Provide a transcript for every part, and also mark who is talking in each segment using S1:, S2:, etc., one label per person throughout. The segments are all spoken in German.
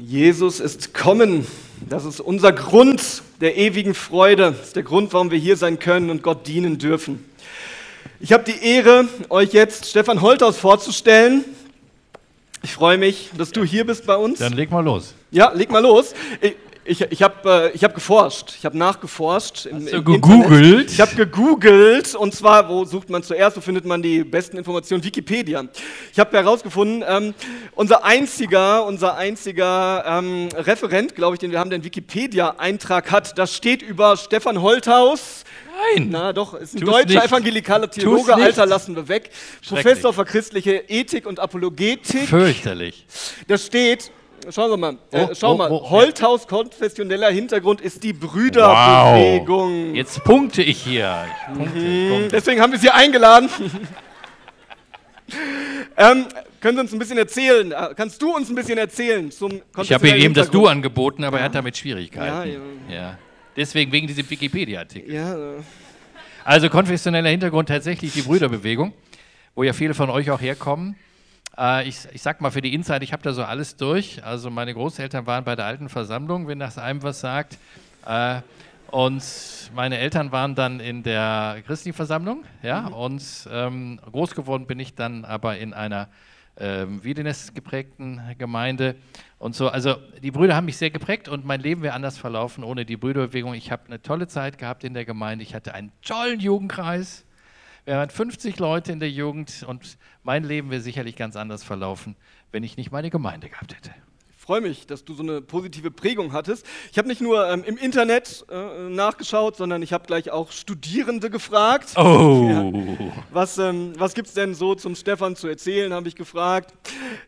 S1: Jesus ist kommen. Das ist unser Grund der ewigen Freude. Das ist der Grund, warum wir hier sein können und Gott dienen dürfen. Ich habe die Ehre, euch jetzt Stefan Holthaus vorzustellen. Ich freue mich, dass du hier bist bei uns.
S2: Dann leg mal los.
S1: Ja, leg mal los. Ich, ich, ich habe äh, hab geforscht. Ich habe nachgeforscht.
S2: Im, Hast du gegoogelt? Internet.
S1: Ich habe gegoogelt. Und zwar, wo sucht man zuerst? Wo findet man die besten Informationen? Wikipedia. Ich habe herausgefunden, ähm, unser einziger, unser einziger ähm, Referent, glaube ich, den wir haben, der einen Wikipedia-Eintrag hat, das steht über Stefan Holthaus.
S2: Nein.
S1: Na doch, ist ein Tu's deutscher nicht. evangelikaler Theologe, Alter lassen wir weg. Professor für christliche Ethik und Apologetik.
S2: Fürchterlich.
S1: Da steht, Schauen wir mal, äh, oh, schau oh, mal. Oh, Holthaus konfessioneller Hintergrund ist die Brüderbewegung.
S2: Wow. Jetzt punkte ich hier. Ich punkte,
S1: mhm. punkte. Deswegen haben wir Sie eingeladen. ähm, können Sie uns ein bisschen erzählen? Äh, kannst du uns ein bisschen erzählen zum
S2: Ich habe ihm eben das Du angeboten, aber ja. er hat damit Schwierigkeiten. Ja, ja. ja. Deswegen wegen diesem Wikipedia-Artikel. Ja. Also konfessioneller Hintergrund tatsächlich die Brüderbewegung, wo ja viele von euch auch herkommen. Äh, ich, ich sag mal für die Insight, ich habe da so alles durch. Also meine Großeltern waren bei der alten Versammlung, wenn das einem was sagt. Äh, und meine Eltern waren dann in der christlichen Versammlung, ja, mhm. und ähm, groß geworden bin ich dann aber in einer ähm, Wiedenes geprägten Gemeinde und so. Also die Brüder haben mich sehr geprägt und mein Leben wäre anders verlaufen ohne die Brüderbewegung. Ich habe eine tolle Zeit gehabt in der Gemeinde. Ich hatte einen tollen Jugendkreis. Wir waren 50 Leute in der Jugend und mein Leben wäre sicherlich ganz anders verlaufen, wenn ich nicht meine Gemeinde gehabt hätte.
S1: Ich freue mich, dass du so eine positive Prägung hattest. Ich habe nicht nur ähm, im Internet äh, nachgeschaut, sondern ich habe gleich auch Studierende gefragt.
S2: Oh.
S1: Ja. Was, ähm, was gibt es denn so zum Stefan zu erzählen, habe ich gefragt.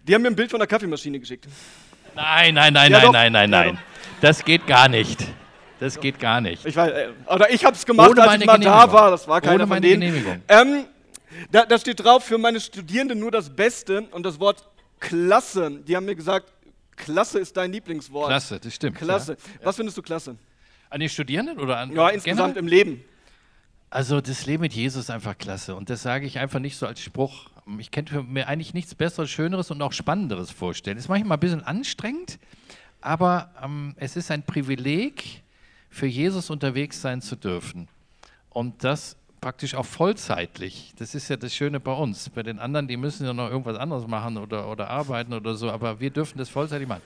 S1: Die haben mir ein Bild von der Kaffeemaschine geschickt.
S2: Nein, nein, nein, ja, nein, nein, nein, nein. Das geht gar nicht. Das geht gar nicht.
S1: Ich weiß, äh, oder ich habe es gemacht, Ohne als ich mal da war. Das war keiner Ohne meine von denen. Genehmigung. Ähm, da, da, steht drauf, für meine Studierenden nur das Beste und das Wort Klasse. Die haben mir gesagt, Klasse ist dein Lieblingswort.
S2: Klasse, das stimmt.
S1: Klasse. Ja. Was findest du klasse?
S2: An den Studierenden oder an
S1: Ja, insgesamt generell? im Leben.
S2: Also das Leben mit Jesus ist einfach klasse und das sage ich einfach nicht so als Spruch. Ich könnte mir eigentlich nichts Besseres, Schöneres und auch Spannenderes vorstellen. Das ist manchmal ein bisschen anstrengend, aber ähm, es ist ein Privileg, für Jesus unterwegs sein zu dürfen. Und das praktisch auch vollzeitlich. Das ist ja das Schöne bei uns. Bei den anderen, die müssen ja noch irgendwas anderes machen oder, oder arbeiten oder so, aber wir dürfen das vollzeitig machen.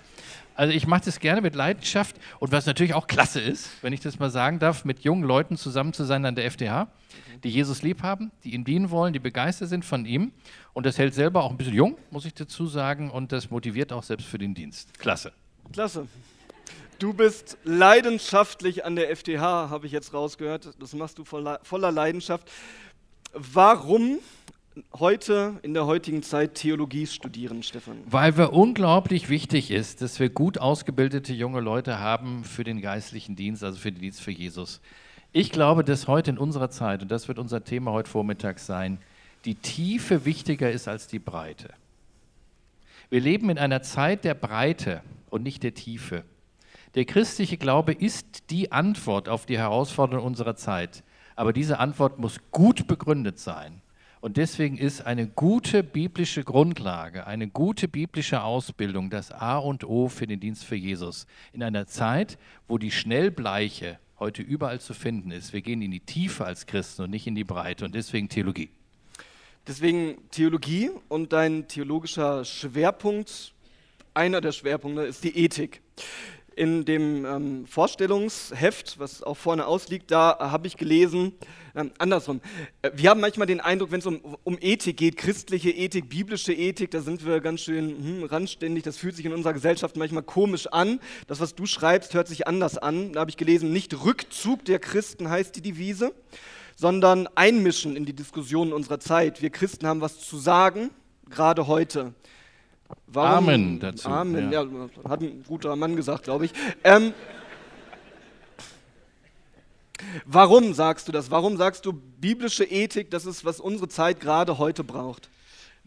S2: Also ich mache das gerne mit Leidenschaft und was natürlich auch klasse ist, wenn ich das mal sagen darf, mit jungen Leuten zusammen zu sein an der FDH, die Jesus lieb haben, die ihn dienen wollen, die begeistert sind von ihm und das hält selber auch ein bisschen jung, muss ich dazu sagen, und das motiviert auch selbst für den Dienst. Klasse.
S1: Klasse. Du bist leidenschaftlich an der FTH, habe ich jetzt rausgehört. Das machst du voller Leidenschaft. Warum heute in der heutigen Zeit Theologie studieren, Stefan?
S2: Weil wir unglaublich wichtig ist, dass wir gut ausgebildete junge Leute haben für den geistlichen Dienst, also für den Dienst für Jesus. Ich glaube, dass heute in unserer Zeit, und das wird unser Thema heute Vormittag sein, die Tiefe wichtiger ist als die Breite. Wir leben in einer Zeit der Breite und nicht der Tiefe. Der christliche Glaube ist die Antwort auf die Herausforderungen unserer Zeit. Aber diese Antwort muss gut begründet sein. Und deswegen ist eine gute biblische Grundlage, eine gute biblische Ausbildung das A und O für den Dienst für Jesus. In einer Zeit, wo die Schnellbleiche heute überall zu finden ist. Wir gehen in die Tiefe als Christen und nicht in die Breite. Und deswegen Theologie.
S1: Deswegen Theologie und dein theologischer Schwerpunkt, einer der Schwerpunkte ist die Ethik in dem ähm, Vorstellungsheft, was auch vorne ausliegt, da habe ich gelesen, ähm, andersrum. Äh, wir haben manchmal den Eindruck, wenn es um, um Ethik geht, christliche Ethik, biblische Ethik, da sind wir ganz schön hm, randständig. Das fühlt sich in unserer Gesellschaft manchmal komisch an. Das, was du schreibst, hört sich anders an. Da habe ich gelesen, nicht Rückzug der Christen heißt die Devise, sondern Einmischen in die Diskussionen unserer Zeit. Wir Christen haben was zu sagen, gerade heute.
S2: Warum, Amen dazu.
S1: Amen, ja. ja. hat ein guter Mann gesagt, glaube ich. Ähm, warum sagst du das? Warum sagst du, biblische Ethik, das ist, was unsere Zeit gerade heute braucht?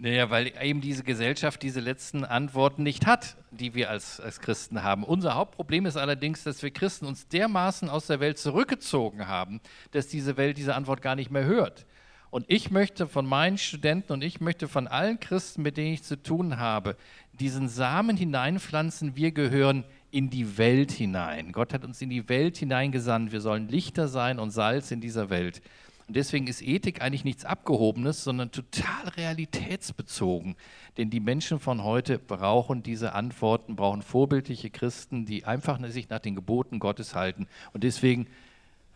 S2: Naja, weil eben diese Gesellschaft diese letzten Antworten nicht hat, die wir als, als Christen haben. Unser Hauptproblem ist allerdings, dass wir Christen uns dermaßen aus der Welt zurückgezogen haben, dass diese Welt diese Antwort gar nicht mehr hört. Und ich möchte von meinen Studenten und ich möchte von allen Christen, mit denen ich zu tun habe, diesen Samen hineinpflanzen. Wir gehören in die Welt hinein. Gott hat uns in die Welt hineingesandt. Wir sollen Lichter sein und Salz in dieser Welt. Und deswegen ist Ethik eigentlich nichts Abgehobenes, sondern total realitätsbezogen. Denn die Menschen von heute brauchen diese Antworten, brauchen vorbildliche Christen, die einfach sich nach den Geboten Gottes halten. Und deswegen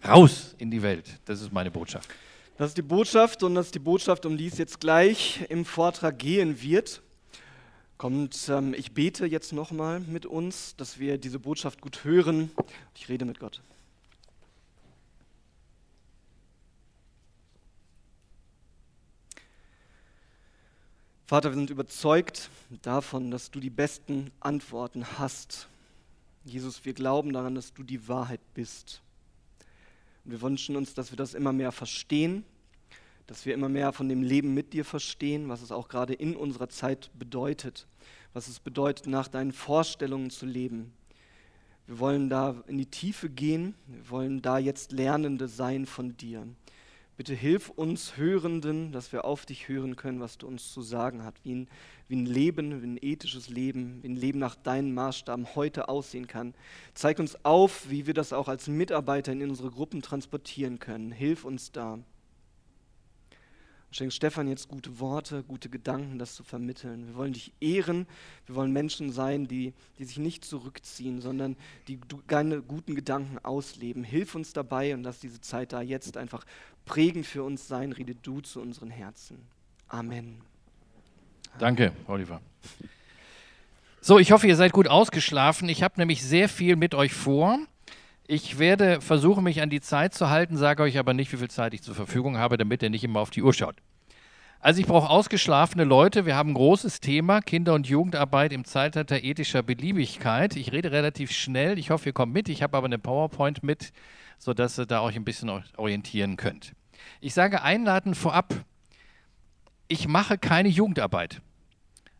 S2: raus in die Welt. Das ist meine Botschaft.
S1: Das ist die Botschaft und das ist die Botschaft, um die es jetzt gleich im Vortrag gehen wird. Kommt, ähm, ich bete jetzt nochmal mit uns, dass wir diese Botschaft gut hören. Ich rede mit Gott. Vater, wir sind überzeugt davon, dass du die besten Antworten hast. Jesus, wir glauben daran, dass du die Wahrheit bist. Und wir wünschen uns, dass wir das immer mehr verstehen, dass wir immer mehr von dem Leben mit dir verstehen, was es auch gerade in unserer Zeit bedeutet, was es bedeutet, nach deinen Vorstellungen zu leben. Wir wollen da in die Tiefe gehen, wir wollen da jetzt Lernende sein von dir. Bitte hilf uns Hörenden, dass wir auf dich hören können, was du uns zu sagen hast, wie ein, wie ein Leben, wie ein ethisches Leben, wie ein Leben nach deinen Maßstaben heute aussehen kann. Zeig uns auf, wie wir das auch als Mitarbeiter in unsere Gruppen transportieren können. Hilf uns da. Schenk Stefan jetzt gute Worte, gute Gedanken, das zu vermitteln. Wir wollen dich ehren. Wir wollen Menschen sein, die, die sich nicht zurückziehen, sondern die deine guten Gedanken ausleben. Hilf uns dabei und lass diese Zeit da jetzt einfach prägend für uns sein. Rede du zu unseren Herzen. Amen.
S2: Danke, Oliver. So, ich hoffe, ihr seid gut ausgeschlafen. Ich habe nämlich sehr viel mit euch vor. Ich werde versuchen, mich an die Zeit zu halten, sage euch aber nicht, wie viel Zeit ich zur Verfügung habe, damit ihr nicht immer auf die Uhr schaut. Also ich brauche ausgeschlafene Leute. Wir haben ein großes Thema, Kinder- und Jugendarbeit im Zeitalter ethischer Beliebigkeit. Ich rede relativ schnell. Ich hoffe, ihr kommt mit. Ich habe aber eine PowerPoint mit, sodass ihr da euch ein bisschen orientieren könnt. Ich sage einladend vorab, ich mache keine Jugendarbeit.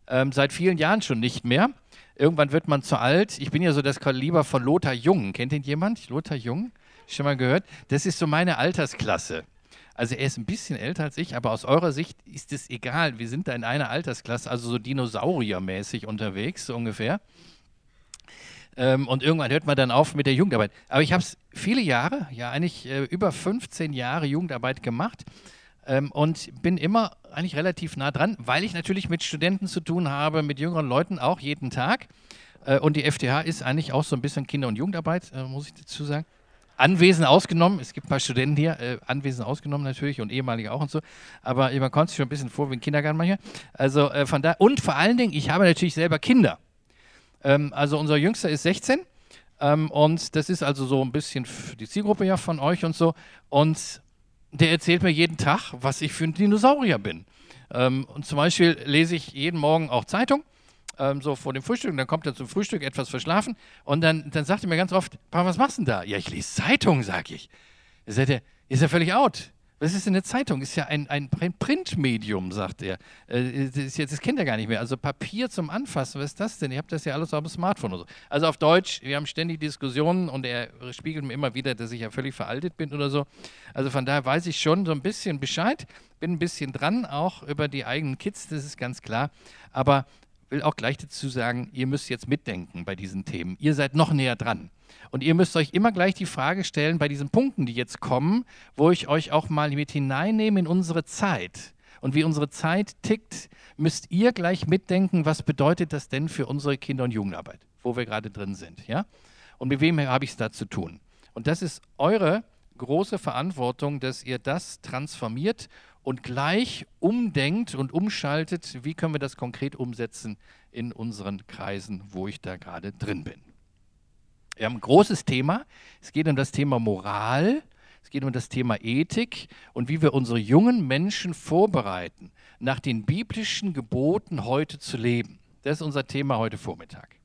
S2: Ähm, seit vielen Jahren schon nicht mehr. Irgendwann wird man zu alt. Ich bin ja so das Kaliber von Lothar Jung. Kennt ihn jemand? Lothar Jung? Schon mal gehört? Das ist so meine Altersklasse. Also er ist ein bisschen älter als ich, aber aus eurer Sicht ist es egal. Wir sind da in einer Altersklasse, also so dinosauriermäßig unterwegs, so ungefähr. Ähm, und irgendwann hört man dann auf mit der Jugendarbeit. Aber ich habe es viele Jahre, ja eigentlich äh, über 15 Jahre Jugendarbeit gemacht ähm, und bin immer eigentlich relativ nah dran, weil ich natürlich mit Studenten zu tun habe, mit jüngeren Leuten auch jeden Tag. Äh, und die FTH ist eigentlich auch so ein bisschen Kinder- und Jugendarbeit, äh, muss ich dazu sagen. Anwesen ausgenommen, es gibt ein paar Studenten hier, äh, Anwesen ausgenommen natürlich und ehemalige auch und so, aber man kommt sich schon ein bisschen vor wie ein Kindergarten manchmal. Also äh, von da und vor allen Dingen, ich habe natürlich selber Kinder. Ähm, also unser Jüngster ist 16 ähm, und das ist also so ein bisschen die Zielgruppe ja von euch und so und der erzählt mir jeden Tag, was ich für ein Dinosaurier bin. Ähm, und zum Beispiel lese ich jeden Morgen auch Zeitung, ähm, so vor dem Frühstück, und dann kommt er zum Frühstück etwas verschlafen und dann, dann sagt er mir ganz oft, Papa, was machst du denn da? Ja, ich lese Zeitung, sag ich. Dann sagt er, ist er völlig out. Was ist denn eine Zeitung? Ist ja ein, ein Printmedium, sagt er. Äh, das, das kennt er gar nicht mehr. Also Papier zum Anfassen, was ist das denn? Ihr habt das ja alles auf dem Smartphone oder so. Also auf Deutsch, wir haben ständig Diskussionen und er spiegelt mir immer wieder, dass ich ja völlig veraltet bin oder so. Also von daher weiß ich schon so ein bisschen Bescheid, bin ein bisschen dran, auch über die eigenen Kids, das ist ganz klar. Aber will auch gleich dazu sagen, ihr müsst jetzt mitdenken bei diesen Themen. Ihr seid noch näher dran. Und ihr müsst euch immer gleich die Frage stellen, bei diesen Punkten, die jetzt kommen, wo ich euch auch mal mit hineinnehme in unsere Zeit und wie unsere Zeit tickt, müsst ihr gleich mitdenken, was bedeutet das denn für unsere Kinder- und Jugendarbeit, wo wir gerade drin sind. Ja? Und mit wem habe ich es da zu tun? Und das ist eure große Verantwortung, dass ihr das transformiert und gleich umdenkt und umschaltet, wie können wir das konkret umsetzen in unseren Kreisen, wo ich da gerade drin bin. Wir haben ein großes Thema. Es geht um das Thema Moral, es geht um das Thema Ethik und wie wir unsere jungen Menschen vorbereiten, nach den biblischen Geboten heute zu leben. Das ist unser Thema heute Vormittag.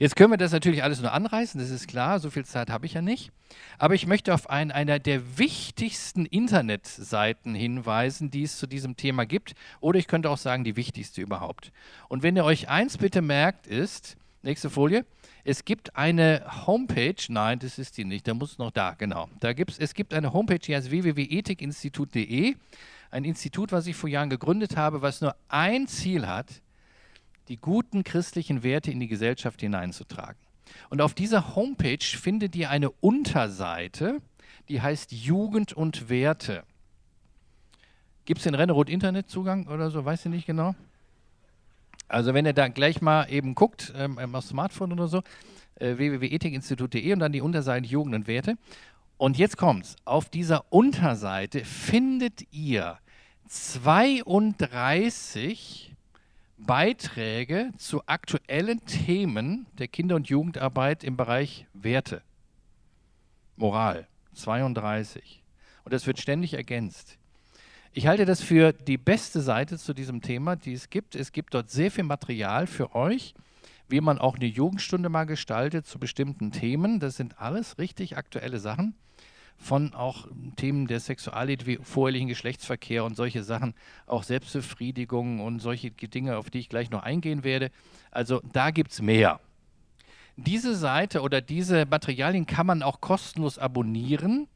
S2: Jetzt können wir das natürlich alles nur anreißen, das ist klar, so viel Zeit habe ich ja nicht. Aber ich möchte auf einen, einer der wichtigsten Internetseiten hinweisen, die es zu diesem Thema gibt. Oder ich könnte auch sagen, die wichtigste überhaupt. Und wenn ihr euch eins bitte merkt, ist, nächste Folie, es gibt eine Homepage, nein, das ist die nicht, da muss noch da, genau. Da gibt's, es gibt eine Homepage, die heißt www.ethikinstitut.de. ein Institut, was ich vor Jahren gegründet habe, was nur ein Ziel hat, die guten christlichen Werte in die Gesellschaft hineinzutragen. Und auf dieser Homepage findet ihr eine Unterseite, die heißt Jugend und Werte. Gibt es den Rennerot Internetzugang oder so? Weiß ich nicht genau. Also wenn ihr da gleich mal eben guckt, ähm, ähm auf Smartphone oder so, äh, www.ethikinstitut.de und dann die Unterseite Jugend und Werte. Und jetzt kommt's. Auf dieser Unterseite findet ihr 32 Beiträge zu aktuellen Themen der Kinder- und Jugendarbeit im Bereich Werte, Moral. 32. Und das wird ständig ergänzt. Ich halte das für die beste Seite zu diesem Thema, die es gibt. Es gibt dort sehr viel Material für euch, wie man auch eine Jugendstunde mal gestaltet zu bestimmten Themen. Das sind alles richtig aktuelle Sachen. Von auch Themen der Sexualität wie vorherlichen Geschlechtsverkehr und solche Sachen, auch Selbstbefriedigung und solche Dinge, auf die ich gleich noch eingehen werde. Also da gibt es mehr. Diese Seite oder diese Materialien kann man auch kostenlos abonnieren.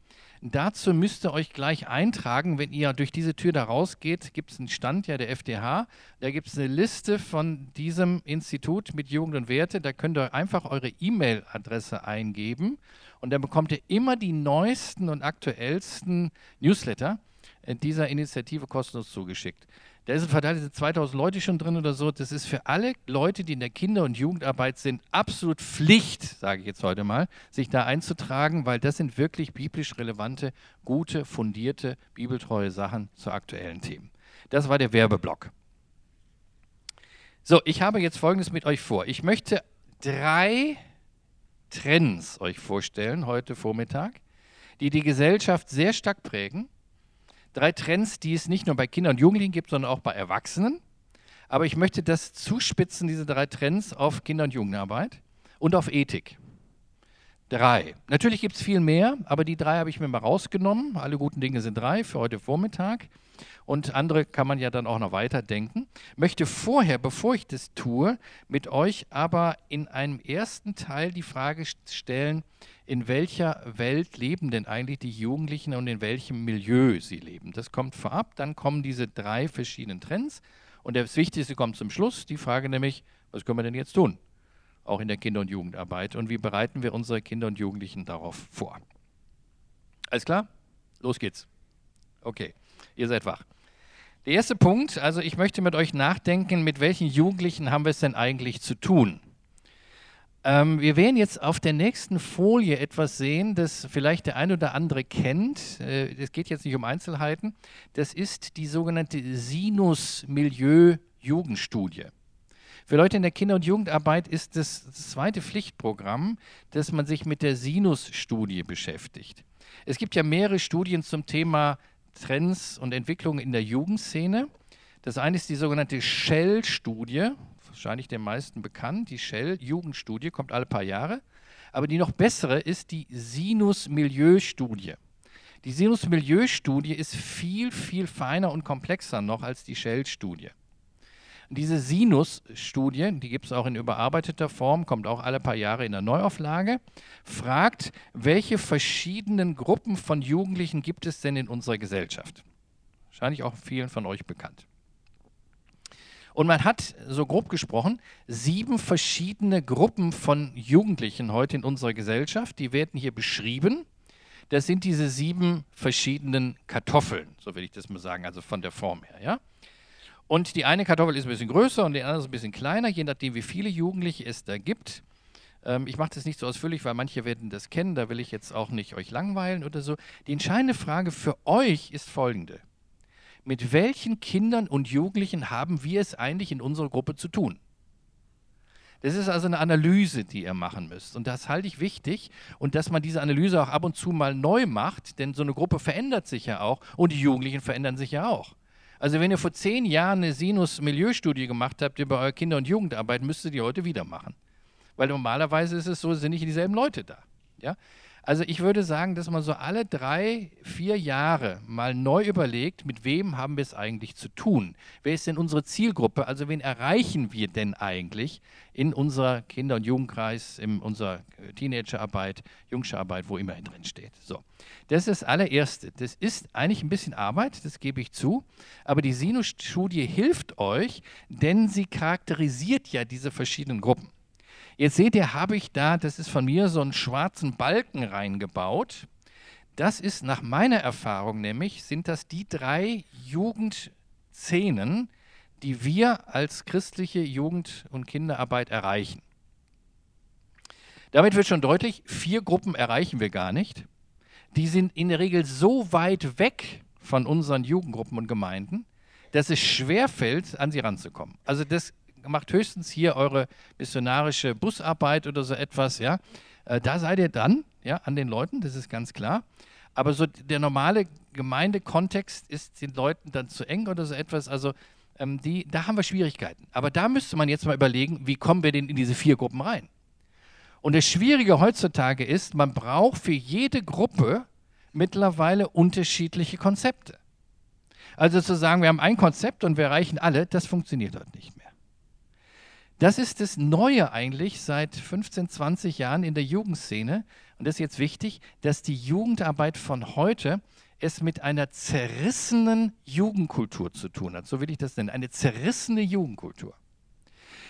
S2: Dazu müsst ihr euch gleich eintragen, wenn ihr durch diese Tür da rausgeht, gibt es einen Stand ja der FDH. Da gibt es eine Liste von diesem Institut mit Jugend und Werte. Da könnt ihr einfach eure E-Mail-Adresse eingeben und dann bekommt ihr immer die neuesten und aktuellsten Newsletter dieser Initiative kostenlos zugeschickt. Da ist ein Verteiler, sind 2000 Leute schon drin oder so. Das ist für alle Leute, die in der Kinder- und Jugendarbeit sind, absolut Pflicht, sage ich jetzt heute mal, sich da einzutragen, weil das sind wirklich biblisch relevante, gute, fundierte, bibeltreue Sachen zu aktuellen Themen. Das war der Werbeblock. So, ich habe jetzt Folgendes mit euch vor. Ich möchte drei Trends euch vorstellen heute Vormittag, die die Gesellschaft sehr stark prägen drei Trends, die es nicht nur bei Kindern und Jugendlichen gibt, sondern auch bei Erwachsenen. Aber ich möchte das zuspitzen, diese drei Trends, auf Kinder- und Jugendarbeit und auf Ethik. Drei. Natürlich gibt es viel mehr, aber die drei habe ich mir mal rausgenommen. Alle guten Dinge sind drei für heute Vormittag. Und andere kann man ja dann auch noch weiterdenken. Möchte vorher, bevor ich das tue, mit euch aber in einem ersten Teil die Frage stellen, in welcher Welt leben denn eigentlich die Jugendlichen und in welchem Milieu sie leben. Das kommt vorab, dann kommen diese drei verschiedenen Trends und das Wichtigste kommt zum Schluss, die Frage nämlich, was können wir denn jetzt tun, auch in der Kinder- und Jugendarbeit und wie bereiten wir unsere Kinder und Jugendlichen darauf vor. Alles klar? Los geht's. Okay, ihr seid wach. Der erste Punkt, also ich möchte mit euch nachdenken, mit welchen Jugendlichen haben wir es denn eigentlich zu tun? Ähm, wir werden jetzt auf der nächsten Folie etwas sehen, das vielleicht der ein oder andere kennt. Äh, es äh, geht jetzt nicht um Einzelheiten. Das ist die sogenannte Sinus-Milieu-Jugendstudie. Für Leute in der Kinder- und Jugendarbeit ist das, das zweite Pflichtprogramm, dass man sich mit der Sinus-Studie beschäftigt. Es gibt ja mehrere Studien zum Thema Trends und Entwicklungen in der Jugendszene. Das eine ist die sogenannte Shell-Studie, wahrscheinlich den meisten bekannt. Die Shell-Jugendstudie kommt alle paar Jahre. Aber die noch bessere ist die Sinus-Milieu-Studie. Die Sinus-Milieu-Studie ist viel, viel feiner und komplexer noch als die Shell-Studie. Diese Sinus-Studie, die gibt es auch in überarbeiteter Form, kommt auch alle paar Jahre in der Neuauflage, fragt, welche verschiedenen Gruppen von Jugendlichen gibt es denn in unserer Gesellschaft? Wahrscheinlich auch vielen von euch bekannt. Und man hat, so grob gesprochen, sieben verschiedene Gruppen von Jugendlichen heute in unserer Gesellschaft. Die werden hier beschrieben. Das sind diese sieben verschiedenen Kartoffeln, so will ich das mal sagen, also von der Form her. Ja? Und die eine Kartoffel ist ein bisschen größer und die andere ist ein bisschen kleiner, je nachdem, wie viele Jugendliche es da gibt. Ähm, ich mache das nicht so ausführlich, weil manche werden das kennen, da will ich jetzt auch nicht euch langweilen oder so. Die entscheidende Frage für euch ist folgende mit welchen Kindern und Jugendlichen haben wir es eigentlich in unserer Gruppe zu tun? Das ist also eine Analyse, die ihr machen müsst. Und das halte ich wichtig und dass man diese Analyse auch ab und zu mal neu macht, denn so eine Gruppe verändert sich ja auch und die Jugendlichen verändern sich ja auch. Also wenn ihr vor zehn Jahren eine Sinus-Milieustudie gemacht habt über eure Kinder- und Jugendarbeit, müsstet ihr heute wieder machen. Weil normalerweise ist es so, sind nicht dieselben Leute da. Ja? Also ich würde sagen, dass man so alle drei, vier Jahre mal neu überlegt, mit wem haben wir es eigentlich zu tun? Wer ist denn unsere Zielgruppe? Also wen erreichen wir denn eigentlich in unserer Kinder- und Jugendkreis, in unserer Teenagerarbeit, Jungscherarbeit, wo immer drin steht. So, das ist das allererste. Das ist eigentlich ein bisschen Arbeit, das gebe ich zu, aber die Sinus-Studie hilft euch, denn sie charakterisiert ja diese verschiedenen Gruppen. Jetzt seht ihr, habe ich da, das ist von mir, so einen schwarzen Balken reingebaut. Das ist nach meiner Erfahrung nämlich, sind das die drei Jugendszenen, die wir als christliche Jugend- und Kinderarbeit erreichen. Damit wird schon deutlich, vier Gruppen erreichen wir gar nicht. Die sind in der Regel so weit weg von unseren Jugendgruppen und Gemeinden, dass es schwerfällt, an sie ranzukommen. Also das macht höchstens hier eure missionarische Busarbeit oder so etwas, ja. Äh, da seid ihr dran, ja, an den Leuten, das ist ganz klar. Aber so der normale Gemeindekontext ist den Leuten dann zu eng oder so etwas. Also ähm, die, da haben wir Schwierigkeiten. Aber da müsste man jetzt mal überlegen, wie kommen wir denn in diese vier Gruppen rein? Und das Schwierige heutzutage ist, man braucht für jede Gruppe mittlerweile unterschiedliche Konzepte. Also zu sagen, wir haben ein Konzept und wir erreichen alle, das funktioniert dort nicht mehr. Das ist das Neue eigentlich seit 15, 20 Jahren in der Jugendszene. Und das ist jetzt wichtig, dass die Jugendarbeit von heute es mit einer zerrissenen Jugendkultur zu tun hat. So will ich das nennen. Eine zerrissene Jugendkultur.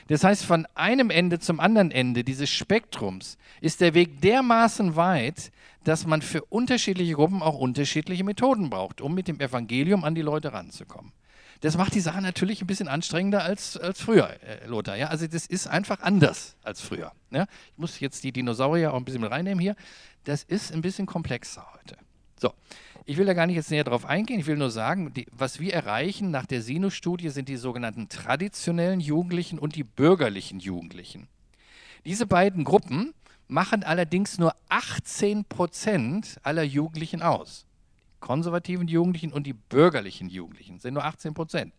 S2: Das heißt, von einem Ende zum anderen Ende dieses Spektrums ist der Weg dermaßen weit, dass man für unterschiedliche Gruppen auch unterschiedliche Methoden braucht, um mit dem Evangelium an die Leute ranzukommen. Das macht die Sache natürlich ein bisschen anstrengender als, als früher, äh, Lothar. Ja? Also das ist einfach anders als früher. Ja? Ich muss jetzt die Dinosaurier auch ein bisschen mit reinnehmen hier. Das ist ein bisschen komplexer heute. So, ich will da gar nicht jetzt näher drauf eingehen. Ich will nur sagen, die, was wir erreichen nach der Sinus-Studie sind die sogenannten traditionellen Jugendlichen und die bürgerlichen Jugendlichen. Diese beiden Gruppen machen allerdings nur 18 Prozent aller Jugendlichen aus konservativen Jugendlichen und die bürgerlichen Jugendlichen. Das sind nur 18 Prozent.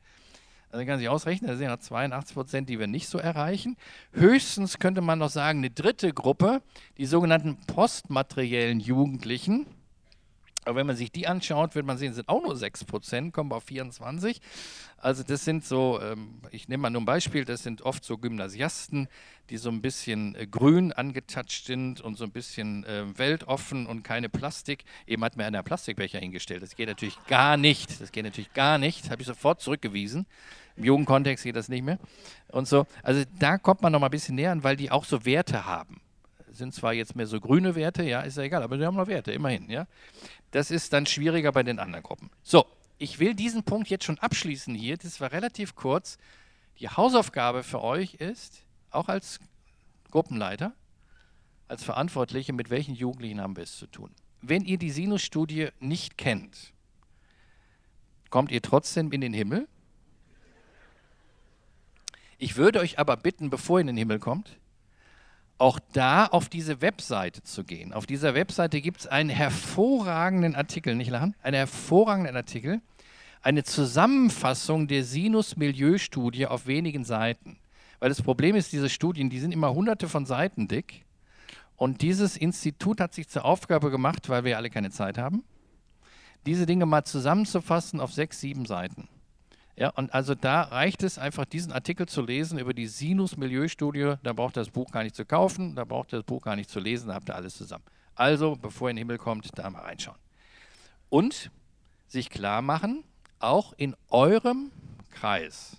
S2: Also kann sich ausrechnen, das sind ja 82 Prozent, die wir nicht so erreichen. Höchstens könnte man noch sagen, eine dritte Gruppe, die sogenannten postmateriellen Jugendlichen, aber wenn man sich die anschaut, wird man sehen, sind auch nur 6 Prozent, kommen wir auf 24. Also das sind so, ähm, ich nehme mal nur ein Beispiel, das sind oft so Gymnasiasten, die so ein bisschen äh, grün angetatscht sind und so ein bisschen äh, weltoffen und keine Plastik. Eben hat mir einer Plastikbecher hingestellt. Das geht natürlich gar nicht. Das geht natürlich gar nicht. Habe ich sofort zurückgewiesen. Im Jugendkontext geht das nicht mehr. Und so. Also da kommt man noch mal ein bisschen näher an, weil die auch so Werte haben sind zwar jetzt mehr so grüne Werte, ja, ist ja egal, aber sie haben noch Werte, immerhin, ja. Das ist dann schwieriger bei den anderen Gruppen. So, ich will diesen Punkt jetzt schon abschließen hier. Das war relativ kurz. Die Hausaufgabe für euch ist, auch als Gruppenleiter, als Verantwortliche, mit welchen Jugendlichen haben wir es zu tun. Wenn ihr die Sinus-Studie nicht kennt, kommt ihr trotzdem in den Himmel. Ich würde euch aber bitten, bevor ihr in den Himmel kommt, auch da auf diese Webseite zu gehen. Auf dieser Webseite gibt es einen hervorragenden Artikel, nicht lachen, einen hervorragenden Artikel, eine Zusammenfassung der Sinus-Milieu-Studie auf wenigen Seiten. Weil das Problem ist, diese Studien, die sind immer hunderte von Seiten dick. Und dieses Institut hat sich zur Aufgabe gemacht, weil wir alle keine Zeit haben, diese Dinge mal zusammenzufassen auf sechs, sieben Seiten. Ja, und also da reicht es einfach, diesen Artikel zu lesen über die Sinus-Milieustudie. Da braucht ihr das Buch gar nicht zu kaufen, da braucht ihr das Buch gar nicht zu lesen, da habt ihr alles zusammen. Also, bevor ihr in den Himmel kommt, da mal reinschauen. Und sich klar machen, auch in eurem Kreis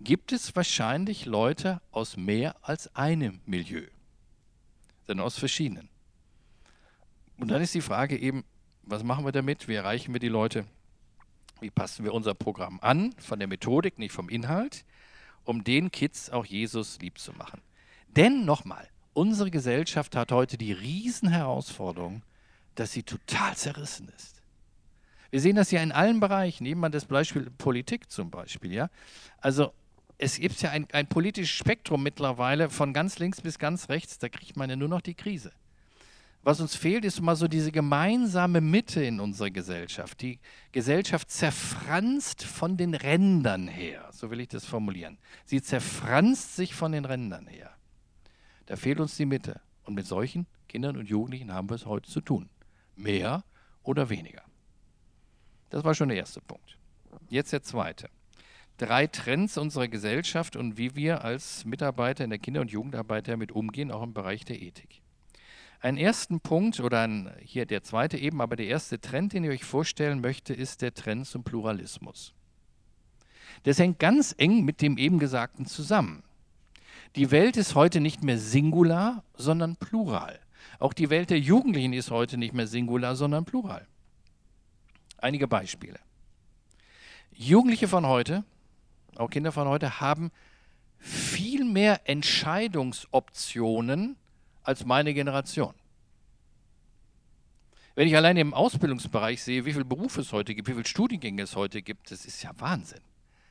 S2: gibt es wahrscheinlich Leute aus mehr als einem Milieu, sondern aus verschiedenen. Und dann ist die Frage eben, was machen wir damit? Wie erreichen wir die Leute? Wie passen wir unser Programm an, von der Methodik, nicht vom Inhalt, um den Kids auch Jesus lieb zu machen? Denn nochmal, unsere Gesellschaft hat heute die Riesenherausforderung, dass sie total zerrissen ist. Wir sehen das ja in allen Bereichen. Nehmen wir das Beispiel Politik zum Beispiel. Ja? Also es gibt ja ein, ein politisches Spektrum mittlerweile von ganz links bis ganz rechts. Da kriegt man ja nur noch die Krise. Was uns fehlt, ist mal so diese gemeinsame Mitte in unserer Gesellschaft. Die Gesellschaft zerfranst von den Rändern her, so will ich das formulieren. Sie zerfranst sich von den Rändern her. Da fehlt uns die Mitte. Und mit solchen Kindern und Jugendlichen haben wir es heute zu tun. Mehr oder weniger. Das war schon der erste Punkt. Jetzt der zweite. Drei Trends unserer Gesellschaft und wie wir als Mitarbeiter in der Kinder- und Jugendarbeit damit umgehen, auch im Bereich der Ethik. Einen ersten Punkt oder ein, hier der zweite eben, aber der erste Trend, den ich euch vorstellen möchte, ist der Trend zum Pluralismus. Das hängt ganz eng mit dem eben Gesagten zusammen. Die Welt ist heute nicht mehr singular, sondern plural. Auch die Welt der Jugendlichen ist heute nicht mehr singular, sondern plural. Einige Beispiele. Jugendliche von heute, auch Kinder von heute, haben viel mehr Entscheidungsoptionen als meine Generation. Wenn ich allein im Ausbildungsbereich sehe, wie viele Berufe es heute gibt, wie viele Studiengänge es heute gibt, das ist ja Wahnsinn.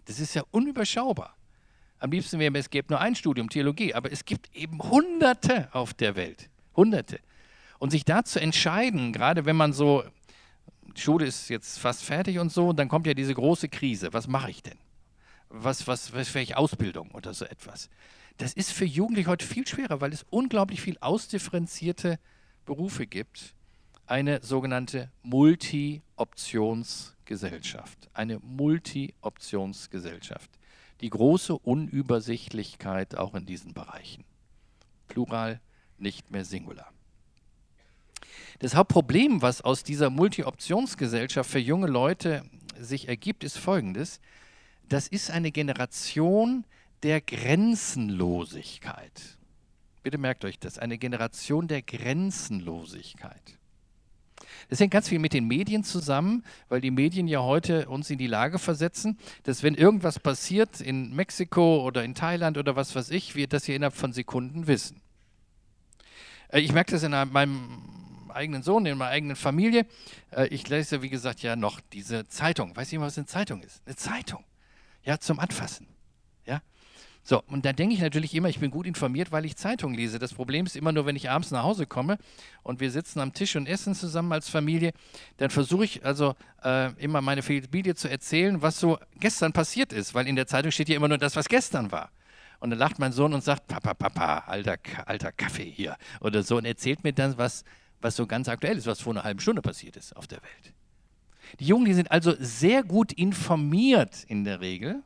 S2: Das ist ja unüberschaubar. Am liebsten wäre mir, es gäbe nur ein Studium, Theologie, aber es gibt eben Hunderte auf der Welt. Hunderte. Und sich da zu entscheiden, gerade wenn man so, die Schule ist jetzt fast fertig und so, dann kommt ja diese große Krise. Was mache ich denn? Was, was, was welche Ausbildung oder so etwas? Das ist für Jugendliche heute viel schwerer, weil es unglaublich viel ausdifferenzierte Berufe gibt. Eine sogenannte Multi-Optionsgesellschaft. Eine Multi-Optionsgesellschaft die große Unübersichtlichkeit auch in diesen Bereichen. Plural, nicht mehr Singular. Das Hauptproblem, was aus dieser Multi-Optionsgesellschaft für junge Leute sich ergibt, ist folgendes. Das ist eine Generation der Grenzenlosigkeit. Bitte merkt euch das, eine Generation der Grenzenlosigkeit. Das hängt ganz viel mit den Medien zusammen, weil die Medien ja heute uns in die Lage versetzen, dass wenn irgendwas passiert in Mexiko oder in Thailand oder was weiß ich, wir das hier innerhalb von Sekunden wissen. Äh, ich merke das in meinem eigenen Sohn, in meiner eigenen Familie. Äh, ich lese, wie gesagt, ja noch diese Zeitung. Weiß nicht, was eine Zeitung ist? Eine Zeitung. Ja, zum Anfassen. Ja, so, und da denke ich natürlich immer, ich bin gut informiert, weil ich Zeitung lese. Das Problem ist immer nur, wenn ich abends nach Hause komme und wir sitzen am Tisch und essen zusammen als Familie, dann versuche ich also äh, immer meine Familie zu erzählen, was so gestern passiert ist, weil in der Zeitung steht ja immer nur das, was gestern war. Und dann lacht mein Sohn und sagt, Papa, Papa, alter, alter Kaffee hier oder so und erzählt mir dann was, was so ganz aktuell ist, was vor einer halben Stunde passiert ist auf der Welt. Die Jungen, die sind also sehr gut informiert in der Regel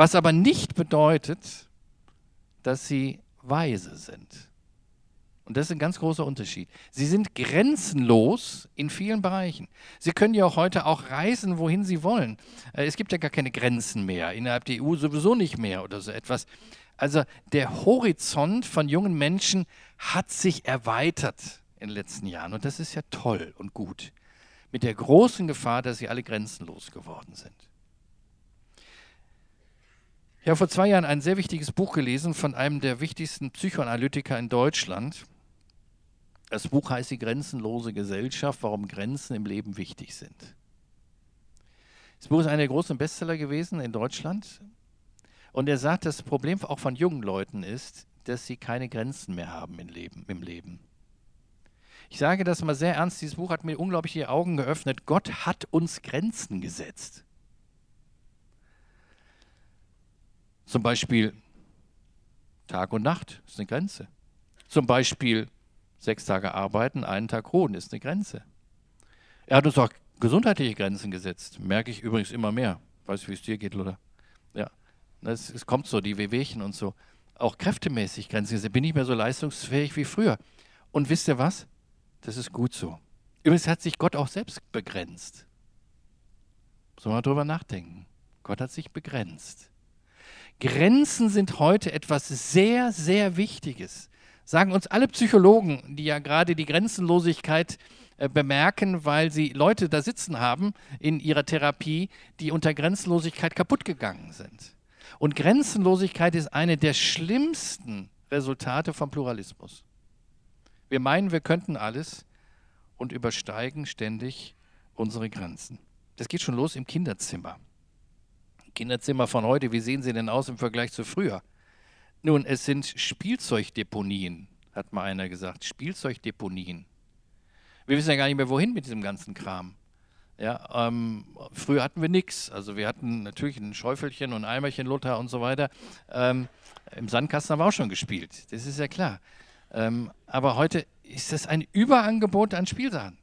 S2: was aber nicht bedeutet, dass sie weise sind. Und das ist ein ganz großer Unterschied. Sie sind grenzenlos in vielen Bereichen. Sie können ja auch heute auch reisen, wohin sie wollen. Äh, es gibt ja gar keine Grenzen mehr, innerhalb der EU sowieso nicht mehr oder so etwas. Also der Horizont von jungen Menschen hat sich erweitert in den letzten Jahren. Und das ist ja toll und gut. Mit der großen Gefahr, dass sie alle grenzenlos geworden sind. Ich habe vor zwei Jahren ein sehr wichtiges Buch gelesen von einem der wichtigsten Psychoanalytiker in Deutschland. Das Buch heißt Die grenzenlose Gesellschaft, warum Grenzen im Leben wichtig sind. Das Buch ist einer der großen Bestseller gewesen in Deutschland. Und er sagt, das Problem auch von jungen Leuten ist, dass sie keine Grenzen mehr haben im Leben. Im Leben. Ich sage das mal sehr ernst, dieses Buch hat mir unglaublich die Augen geöffnet. Gott hat uns Grenzen gesetzt. Zum Beispiel Tag und Nacht ist eine Grenze. Zum Beispiel sechs Tage arbeiten, einen Tag ruhen ist eine Grenze. Er hat uns auch gesundheitliche Grenzen gesetzt. Merke ich übrigens immer mehr. Weißt du, wie es dir geht, Luder? Ja. Es, es kommt so, die Wehwehchen und so. Auch kräftemäßig Grenzen gesetzt. Bin ich mehr so leistungsfähig wie früher. Und wisst ihr was? Das ist gut so. Übrigens hat sich Gott auch selbst begrenzt. Sollen wir drüber nachdenken. Gott hat sich begrenzt. Grenzen sind heute etwas sehr, sehr Wichtiges. Sagen uns alle Psychologen, die ja gerade die Grenzenlosigkeit äh, bemerken, weil sie Leute da sitzen haben in ihrer Therapie, die unter Grenzenlosigkeit kaputt gegangen sind. Und Grenzenlosigkeit ist eine der schlimmsten Resultate vom Pluralismus. Wir meinen, wir könnten alles und übersteigen ständig unsere Grenzen. Das geht schon los im Kinderzimmer. Kinderzimmer von heute, wie sehen sie denn aus im Vergleich zu früher? Nun, es sind Spielzeugdeponien, hat mal einer gesagt. Spielzeugdeponien. Wir wissen ja gar nicht mehr, wohin mit diesem ganzen Kram. Ja, ähm, früher hatten wir nichts. Also wir hatten natürlich ein Schäufelchen und Eimerchen, Luther und so weiter. Ähm, Im Sandkasten haben wir auch schon gespielt. Das ist ja klar. Ähm, aber heute ist es ein Überangebot an Spielsachen.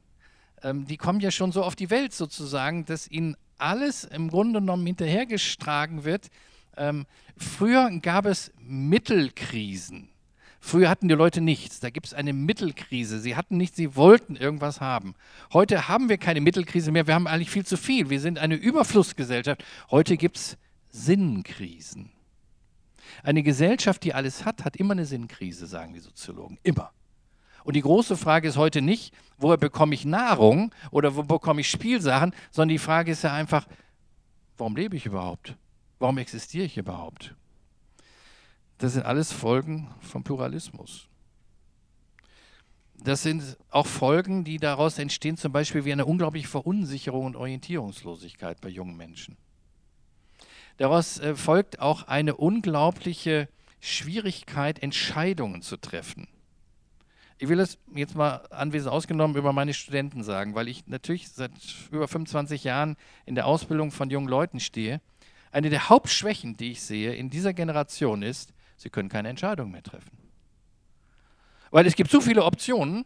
S2: Ähm, die kommen ja schon so auf die Welt sozusagen, dass ihnen alles im Grunde genommen hinterhergestragen wird. Ähm, früher gab es Mittelkrisen. Früher hatten die Leute nichts. Da gibt es eine Mittelkrise. Sie hatten nichts, sie wollten irgendwas haben. Heute haben wir keine Mittelkrise mehr. Wir haben eigentlich viel zu viel. Wir sind eine Überflussgesellschaft. Heute gibt es Sinnkrisen. Eine Gesellschaft, die alles hat, hat immer eine Sinnkrise, sagen die Soziologen. Immer. Und die große Frage ist heute nicht, woher bekomme ich Nahrung oder wo bekomme ich Spielsachen, sondern die Frage ist ja einfach, warum lebe ich überhaupt? Warum existiere ich überhaupt? Das sind alles Folgen vom Pluralismus. Das sind auch Folgen, die daraus entstehen, zum Beispiel wie eine unglaubliche Verunsicherung und Orientierungslosigkeit bei jungen Menschen. Daraus äh, folgt auch eine unglaubliche Schwierigkeit, Entscheidungen zu treffen. Ich will es jetzt mal anwesend ausgenommen über meine Studenten sagen, weil ich natürlich seit über 25 Jahren in der Ausbildung von jungen Leuten stehe. Eine der Hauptschwächen, die ich sehe in dieser Generation ist, sie können keine Entscheidung mehr treffen. Weil es gibt so viele Optionen.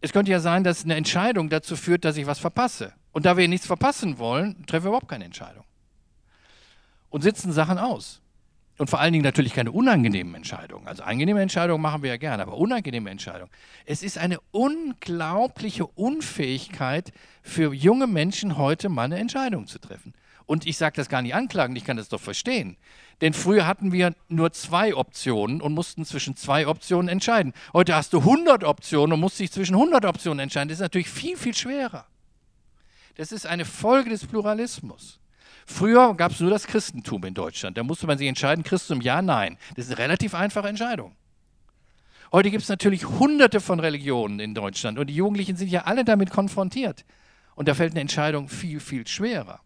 S2: Es könnte ja sein, dass eine Entscheidung dazu führt, dass ich was verpasse. Und da wir nichts verpassen wollen, treffen wir überhaupt keine Entscheidung und sitzen Sachen aus. Und vor allen Dingen natürlich keine unangenehmen Entscheidungen. Also angenehme Entscheidungen machen wir ja gerne, aber unangenehme Entscheidungen. Es ist eine unglaubliche Unfähigkeit für junge Menschen heute mal eine Entscheidung zu treffen. Und ich sage das gar nicht anklagen, ich kann das doch verstehen. Denn früher hatten wir nur zwei Optionen und mussten zwischen zwei Optionen entscheiden. Heute hast du 100 Optionen und musst dich zwischen 100 Optionen entscheiden. Das ist natürlich viel, viel schwerer. Das ist eine Folge des Pluralismus. Früher gab es nur das Christentum in Deutschland. Da musste man sich entscheiden, Christum ja, nein. Das ist eine relativ einfache Entscheidung. Heute gibt es natürlich hunderte von Religionen in Deutschland und die Jugendlichen sind ja alle damit konfrontiert. Und da fällt eine Entscheidung viel, viel schwerer.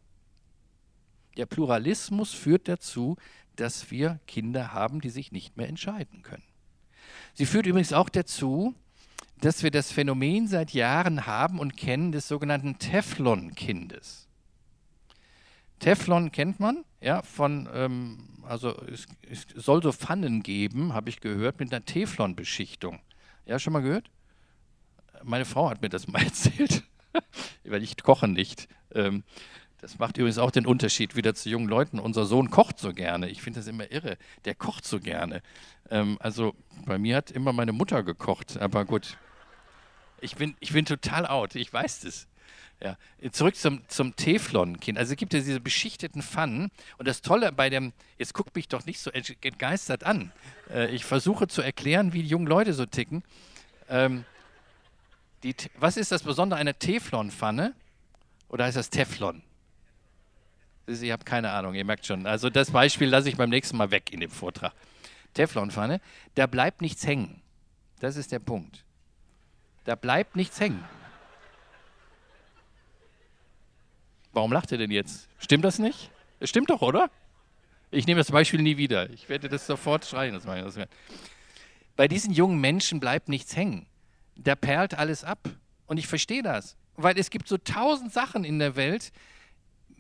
S2: Der Pluralismus führt dazu, dass wir Kinder haben, die sich nicht mehr entscheiden können. Sie führt übrigens auch dazu, dass wir das Phänomen seit Jahren haben und kennen des sogenannten Teflon-Kindes. Teflon kennt man, ja, von, ähm, also es, es, soll so Pfannen geben, habe ich gehört, mit einer Teflon-Beschichtung. Ja, schon mal gehört? Meine Frau hat mir das mal erzählt, weil ich koche nicht. Ähm, das macht übrigens auch den Unterschied wieder zu jungen Leuten. Unser Sohn kocht so gerne. Ich finde das immer irre. Der kocht so gerne. Ähm, also bei mir hat immer meine Mutter gekocht, aber gut. Ich bin, ich bin total out, ich weiß das. Ja. Zurück zum, zum Teflon-Kind. Also es gibt ja diese beschichteten Pfannen. Und das Tolle bei dem, jetzt guckt mich doch nicht so entgeistert an. Äh, ich versuche zu erklären, wie die jungen Leute so ticken. Ähm, die, was ist das Besondere einer Teflon-Pfanne? Oder heißt das Teflon? Ich habe keine Ahnung, ihr merkt schon. Also das Beispiel lasse ich beim nächsten Mal weg in dem Vortrag. Teflonpfanne, da bleibt nichts hängen. Das ist der Punkt. Da bleibt nichts hängen. Warum lacht ihr denn jetzt? Stimmt das nicht? Es stimmt doch, oder? Ich nehme das Beispiel nie wieder. Ich werde das sofort schreien. Bei diesen jungen Menschen bleibt nichts hängen. Da perlt alles ab. Und ich verstehe das. Weil es gibt so tausend Sachen in der Welt.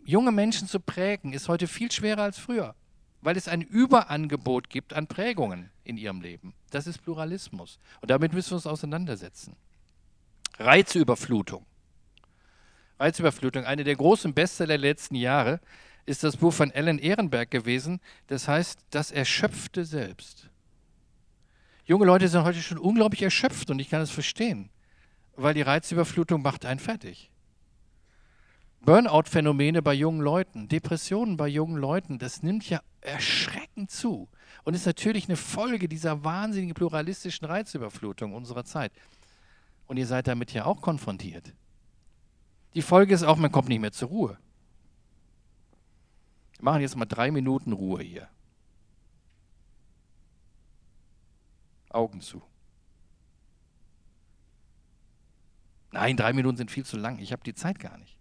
S2: Junge Menschen zu prägen, ist heute viel schwerer als früher. Weil es ein Überangebot gibt an Prägungen in ihrem Leben. Das ist Pluralismus. Und damit müssen wir uns auseinandersetzen. Reizüberflutung. Reizüberflutung, eine der großen Bestseller der letzten Jahre, ist das Buch von Ellen Ehrenberg gewesen. Das heißt, das Erschöpfte Selbst. Junge Leute sind heute schon unglaublich erschöpft und ich kann es verstehen, weil die Reizüberflutung macht einen fertig. Burnout-Phänomene bei jungen Leuten, Depressionen bei jungen Leuten, das nimmt ja erschreckend zu und ist natürlich eine Folge dieser wahnsinnigen pluralistischen Reizüberflutung unserer Zeit. Und ihr seid damit ja auch konfrontiert. Die Folge ist auch, man kommt nicht mehr zur Ruhe. Wir machen jetzt mal drei Minuten Ruhe hier. Augen zu. Nein, drei Minuten sind viel zu lang. Ich habe die Zeit gar nicht.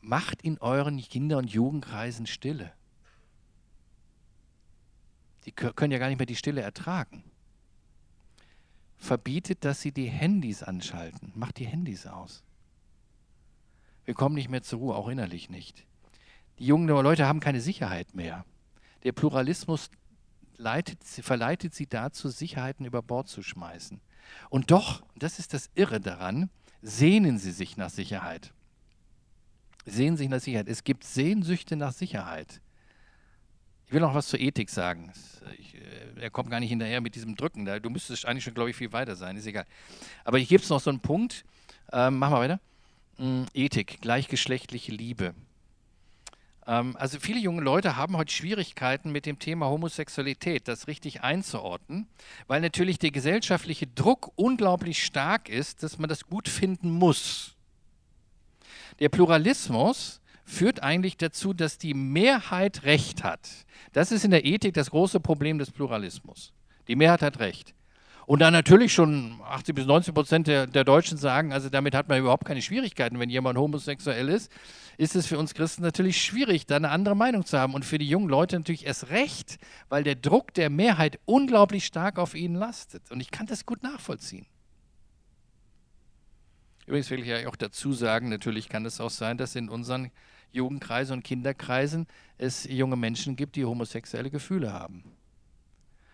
S2: Macht in euren Kinder- und Jugendkreisen Stille. Die können ja gar nicht mehr die Stille ertragen verbietet, dass sie die Handys anschalten. Macht die Handys aus. Wir kommen nicht mehr zur Ruhe, auch innerlich nicht. Die jungen Leute haben keine Sicherheit mehr. Der Pluralismus leitet, verleitet sie dazu, Sicherheiten über Bord zu schmeißen. Und doch, das ist das Irre daran, sehnen sie sich nach Sicherheit. Sehnen sich nach Sicherheit. Es gibt Sehnsüchte nach Sicherheit. Ich will noch was zur Ethik sagen. Ich, äh, er kommt gar nicht hinterher mit diesem Drücken. Du müsstest eigentlich schon, glaube ich, viel weiter sein. Ist egal. Aber hier gibt es noch so einen Punkt. Ähm, machen wir weiter. Hm, Ethik, gleichgeschlechtliche Liebe. Ähm, also viele junge Leute haben heute Schwierigkeiten mit dem Thema Homosexualität, das richtig einzuordnen, weil natürlich der gesellschaftliche Druck unglaublich stark ist, dass man das gut finden muss. Der Pluralismus führt eigentlich dazu, dass die Mehrheit Recht hat. Das ist in der Ethik das große Problem des Pluralismus. Die Mehrheit hat Recht. Und dann natürlich schon 80 bis 90 Prozent der, der, Deutschen sagen, also damit hat man überhaupt keine Schwierigkeiten. Wenn jemand homosexuell ist, ist es für uns Christen natürlich schwierig, da eine andere Meinung zu haben. Und für die jungen Leute natürlich erst recht, weil der Druck der Mehrheit unglaublich stark auf ihnen lastet. Und ich kann das gut nachvollziehen. Übrigens will ich ja auch dazu sagen, natürlich kann es auch sein, dass in unseren Jugendkreisen und Kinderkreisen es junge Menschen gibt, die homosexuelle Gefühle haben.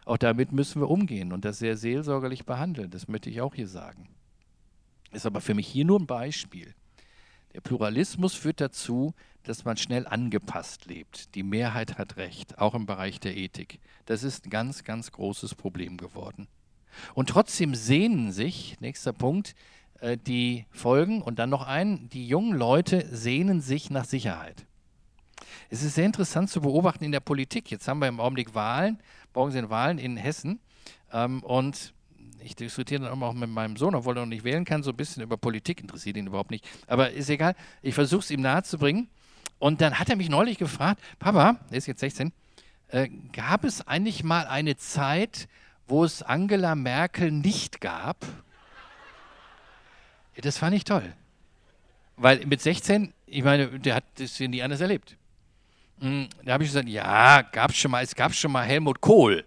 S2: Auch damit müssen wir umgehen und das sehr seelsorgerlich behandeln. Das möchte ich auch hier sagen. Ist aber für mich hier nur ein Beispiel. Der Pluralismus führt dazu, dass man schnell angepasst lebt. Die Mehrheit hat Recht, auch im Bereich der Ethik. Das ist ein ganz, ganz großes Problem geworden. Und trotzdem sehnen sich, nächster Punkt, äh, die Folgen und dann noch ein, die jungen Leute sehnen sich nach Sicherheit. Es ist sehr interessant zu beobachten in der Politik. Jetzt haben wir im Augenblick Wahlen morgen sind Wahlen in Hessen ähm, und ich diskutiere dann auch mit meinem Sohn, obwohl er noch nicht wählen kann, so ein bisschen über Politik, interessiert ihn überhaupt nicht. Aber ist egal, ich versuche es ihm nahezubringen. Und dann hat er mich neulich gefragt, Papa, er ist jetzt 16, äh, gab es eigentlich mal eine Zeit, wo es Angela Merkel nicht gab? Das fand ich toll. Weil mit 16, ich meine, der hat das nie anders erlebt. Hm, da habe ich gesagt, ja, gab's schon mal, es gab schon mal Helmut Kohl.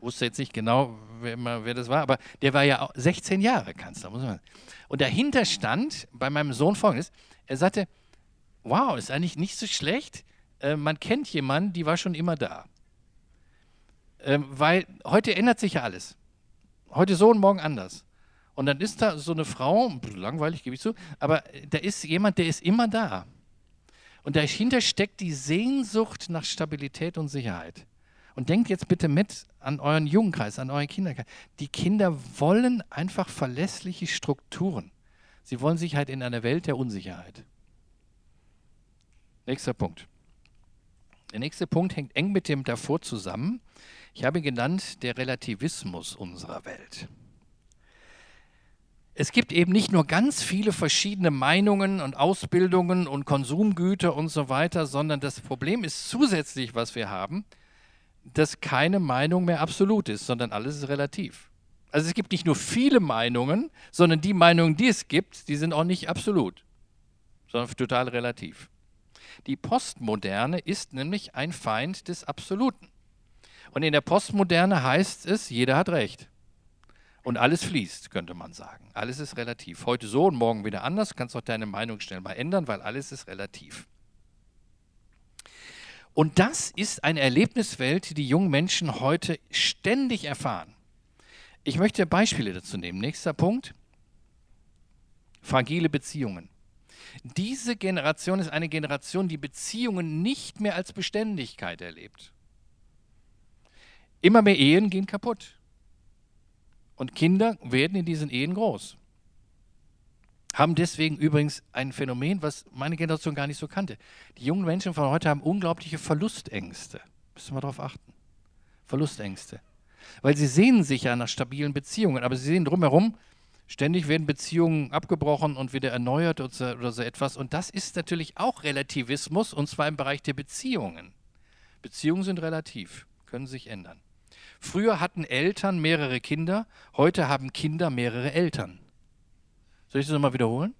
S2: Wusste jetzt nicht genau, wer, wer, das war, aber der war ja 16 Jahre Kanzler. Muss man. Und dahinter stand bei meinem Sohn folgendes: Er sagte, wow, ist eigentlich nicht so schlecht. Äh, man kennt jemanden, die war schon immer da. Ähm, weil heute ändert sich ja alles. Heute so und morgen anders. Und dann ist da so eine Frau, langweilig gebe ich zu, aber da ist jemand, der ist immer da. Und dahinter steckt die Sehnsucht nach Stabilität und Sicherheit. Und denkt jetzt bitte mit an euren Jugendkreis, an euren Kinderkreis. Die Kinder wollen einfach verlässliche Strukturen. Sie wollen Sicherheit in einer Welt der Unsicherheit. Nächster Punkt. Der nächste Punkt hängt eng mit dem davor zusammen. Ich habe genannt der Relativismus unserer Welt es gibt eben nicht nur ganz viele verschiedene Meinungen und Ausbildungen und Konsumgüter und so weiter, sondern das Problem ist zusätzlich, was wir haben, dass keine Meinung mehr absolut ist, sondern alles ist relativ. Also es gibt nicht nur viele Meinungen, sondern die Meinungen, die es gibt, die sind auch nicht absolut, sondern total relativ. Die Postmoderne ist nämlich ein Feind des Absoluten. Und in der Postmoderne heißt es, jeder hat Recht. Und alles fließt, könnte man sagen. Alles ist relativ. Heute so und morgen wieder anders. Du kannst auch deine Meinung schnell mal ändern, weil alles ist relativ. Und das ist eine Erlebniswelt, die die jungen Menschen heute ständig erfahren. Ich möchte Beispiele dazu nehmen. Nächster Punkt. Fragile Beziehungen. Diese Generation ist eine Generation, die Beziehungen nicht mehr als Beständigkeit erlebt. Immer mehr Ehen gehen kaputt. Und Kinder werden in diesen Ehen groß. Haben deswegen übrigens ein Phänomen, was meine Generation gar nicht so kannte. Die jungen Menschen von heute haben unglaubliche Verlustängste. Müssen wir darauf achten. Verlustängste. Weil sie sehen sich ja nach stabilen Beziehungen, aber sie sehen drumherum, ständig werden Beziehungen abgebrochen und wieder erneuert oder so etwas. Und das ist natürlich auch Relativismus, und zwar im Bereich der Beziehungen. Beziehungen sind relativ, können sich ändern. Früher hatten Eltern mehrere Kinder, heute haben Kinder mehrere Eltern. Soll ich das nochmal wiederholen?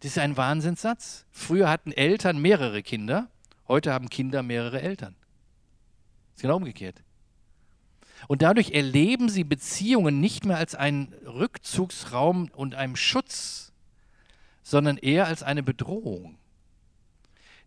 S2: Das ist ein Wahnsinnssatz. Früher hatten Eltern mehrere Kinder, heute haben Kinder mehrere Eltern. Ist genau umgekehrt. Und dadurch erleben sie Beziehungen nicht mehr als einen Rückzugsraum und einen Schutz, sondern eher als eine Bedrohung.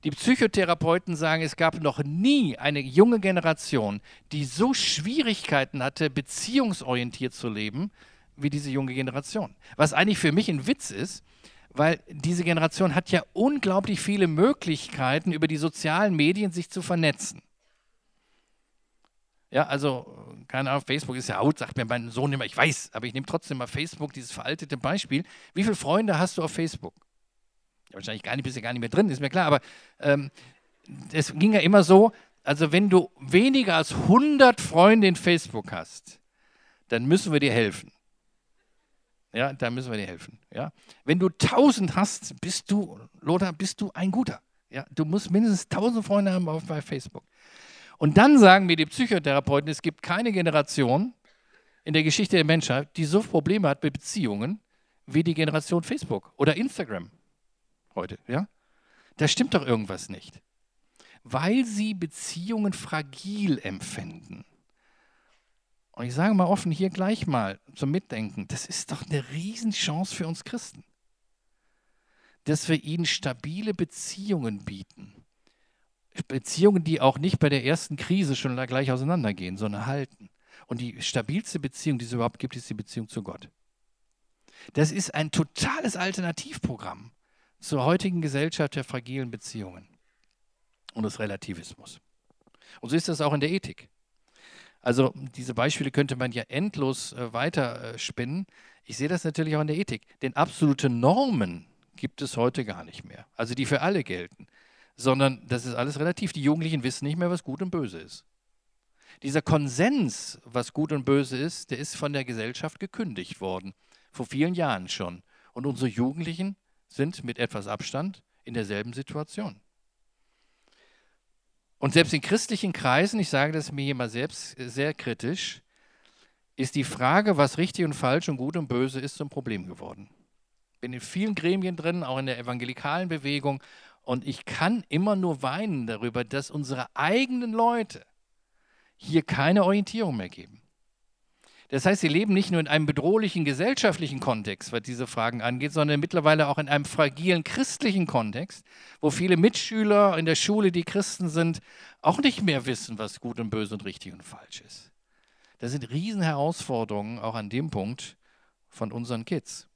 S2: Die Psychotherapeuten sagen, es gab noch nie eine junge Generation, die so Schwierigkeiten hatte, beziehungsorientiert zu leben, wie diese junge Generation. Was eigentlich für mich ein Witz ist, weil diese Generation hat ja unglaublich viele Möglichkeiten, über die sozialen Medien sich zu vernetzen. Ja, also, keine Ahnung, Facebook ist ja out, sagt mir mein Sohn immer, ich weiß, aber ich nehme trotzdem mal Facebook, dieses veraltete Beispiel. Wie viele Freunde hast du auf Facebook? Wahrscheinlich gar nicht, bist ja gar nicht mehr drin, ist mir klar, aber ähm, es ging ja immer so, also wenn du weniger als 100 Freunde in Facebook hast, dann müssen wir dir helfen. Ja, da müssen wir dir helfen. Ja? Wenn du 1000 hast, bist du, Lothar, bist du ein Guter. Ja? Du musst mindestens 1000 Freunde haben auf, bei Facebook. Und dann sagen mir die Psychotherapeuten, es gibt keine Generation in der Geschichte der Menschheit, die so Probleme hat mit Beziehungen wie die Generation Facebook oder Instagram heute. Ja? Da stimmt doch irgendwas nicht. Weil sie Beziehungen fragil empfinden. Und ich sage mal offen hier gleich mal zum Mitdenken, das ist doch eine Riesenchance für uns Christen, dass wir ihnen stabile Beziehungen bieten. Beziehungen, die auch nicht bei der ersten Krise schon gleich auseinandergehen, sondern halten. Und die stabilste Beziehung, die es überhaupt gibt, ist die Beziehung zu Gott. Das ist ein totales Alternativprogramm zur heutigen Gesellschaft der fragilen Beziehungen und des Relativismus. Und so ist das auch in der Ethik. Also diese Beispiele könnte man ja endlos äh, weiter äh. Ich sehe das natürlich auch in der Ethik. Denn absolute Normen gibt es heute gar nicht mehr. Also die für alle gelten. Sondern das ist alles relativ. Die Jugendlichen wissen nicht mehr, was gut und böse ist. Dieser Konsens, was gut und böse ist, der ist von der Gesellschaft gekündigt worden. Vor vielen Jahren schon. Und unsere Jugendlichen sind mit etwas Abstand in derselben Situation. Und selbst in christlichen Kreisen, ich sage das mir immer selbst sehr kritisch, ist die Frage, was richtig und falsch und gut und böse ist, zum Problem geworden. Bin in vielen Gremien drin, auch in der evangelikalen Bewegung, und ich kann immer nur weinen darüber, dass unsere eigenen Leute hier keine Orientierung mehr geben. Das heißt, sie leben nicht nur in einem bedrohlichen gesellschaftlichen Kontext, was diese Fragen angeht, sondern mittlerweile auch in einem fragilen christlichen Kontext, wo viele Mitschüler in der Schule, die Christen sind, auch nicht mehr wissen, was gut und böse und richtig und falsch ist. Das sind Riesenherausforderungen auch an dem Punkt von unseren Kids.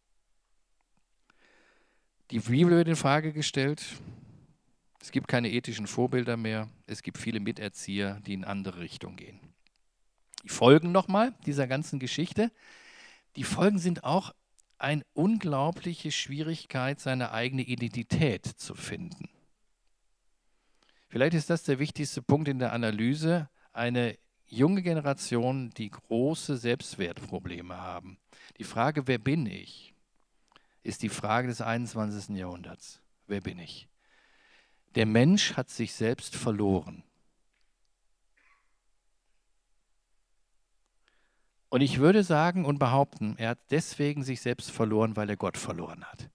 S2: Die Bibel wird in Frage gestellt. Es gibt keine ethischen Vorbilder mehr. Es gibt viele Miterzieher, die in andere Richtungen gehen die Folgen nochmal dieser ganzen Geschichte. Die Folgen sind auch eine unglaubliche Schwierigkeit, seine eigene Identität zu finden. Vielleicht ist das der wichtigste Punkt in der Analyse. Eine junge Generation, die große Selbstwertprobleme haben. Die Frage, wer bin ich, ist die Frage des 21. Jahrhunderts. Wer bin ich? Der Mensch hat sich selbst verloren. Und ich würde sagen und behaupten, er hat deswegen sich selbst verloren, weil er Gott verloren hat.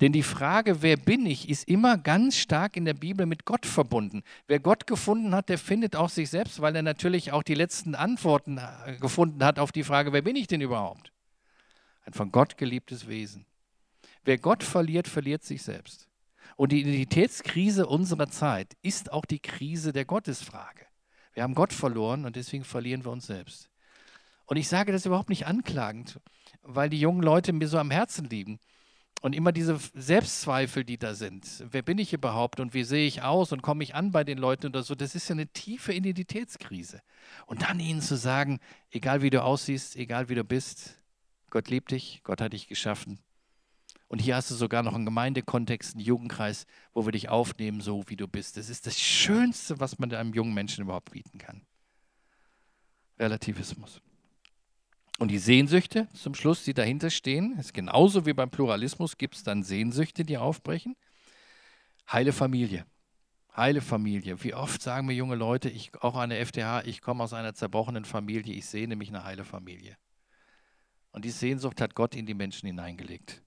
S2: Denn die Frage, wer bin ich, ist immer ganz stark in der Bibel mit Gott verbunden. Wer Gott gefunden hat, der findet auch sich selbst, weil er natürlich auch die letzten Antworten äh, gefunden hat auf die Frage, wer bin ich denn überhaupt? Ein von Gott geliebtes Wesen. Wer Gott verliert, verliert sich selbst. Und die Identitätskrise unserer Zeit ist auch die Krise der Gottesfrage. Wir haben Gott verloren und deswegen verlieren wir uns selbst. Und ich sage das überhaupt nicht anklagend, weil die jungen Leute mir so am Herzen liegen. Und immer diese Selbstzweifel, die da sind. Wer bin ich überhaupt und wie sehe ich aus und komme ich an bei den Leuten oder so, das ist ja eine tiefe Identitätskrise. Und dann ihnen zu sagen, egal wie du aussiehst, egal wie du bist, Gott liebt dich, Gott hat dich geschaffen. Und hier hast du sogar noch einen Gemeindekontext, einen Jugendkreis, wo wir dich aufnehmen, so wie du bist. Das ist das Schönste, was man einem jungen Menschen überhaupt bieten kann. Relativismus. Und die Sehnsüchte zum Schluss, die dahinter stehen, ist genauso wie beim Pluralismus, gibt es dann Sehnsüchte, die aufbrechen. Heile Familie. Heile Familie. Wie oft sagen mir junge Leute, ich, auch an der FTH, ich komme aus einer zerbrochenen Familie, ich sehe nämlich eine heile Familie. Und die Sehnsucht hat Gott in die Menschen hineingelegt.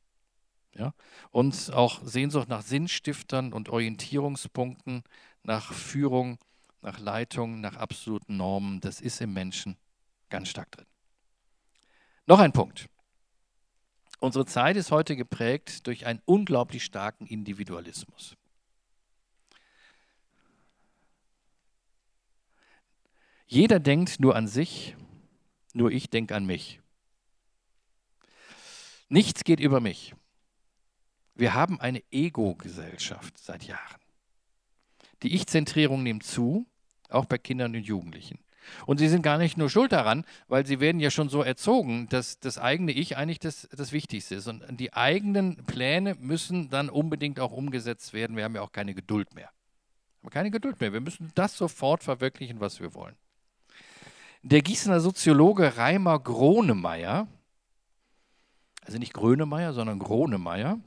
S2: Ja? Und auch Sehnsucht nach Sinnstiftern und Orientierungspunkten, nach Führung, nach Leitung, nach absoluten Normen, das ist im Menschen ganz stark drin. Noch ein Punkt. Unsere Zeit ist heute geprägt durch einen unglaublich starken Individualismus. Jeder denkt nur an sich, nur ich denke an mich. Nichts geht über mich. Wir haben eine Ego-Gesellschaft seit Jahren. Die Ich-Zentrierung nimmt zu, auch bei Kindern und Jugendlichen. Und sie sind gar nicht nur schuld daran, weil sie werden ja schon so erzogen, dass das eigene Ich eigentlich das, das Wichtigste ist. Und die eigenen Pläne müssen dann unbedingt auch umgesetzt werden. Wir haben ja auch keine Geduld mehr. Wir haben keine Geduld mehr. Wir müssen das sofort verwirklichen, was wir wollen. Der Gießener Soziologe Reimer Gronemeyer, also nicht Grönemeyer, sondern Gronemeyer,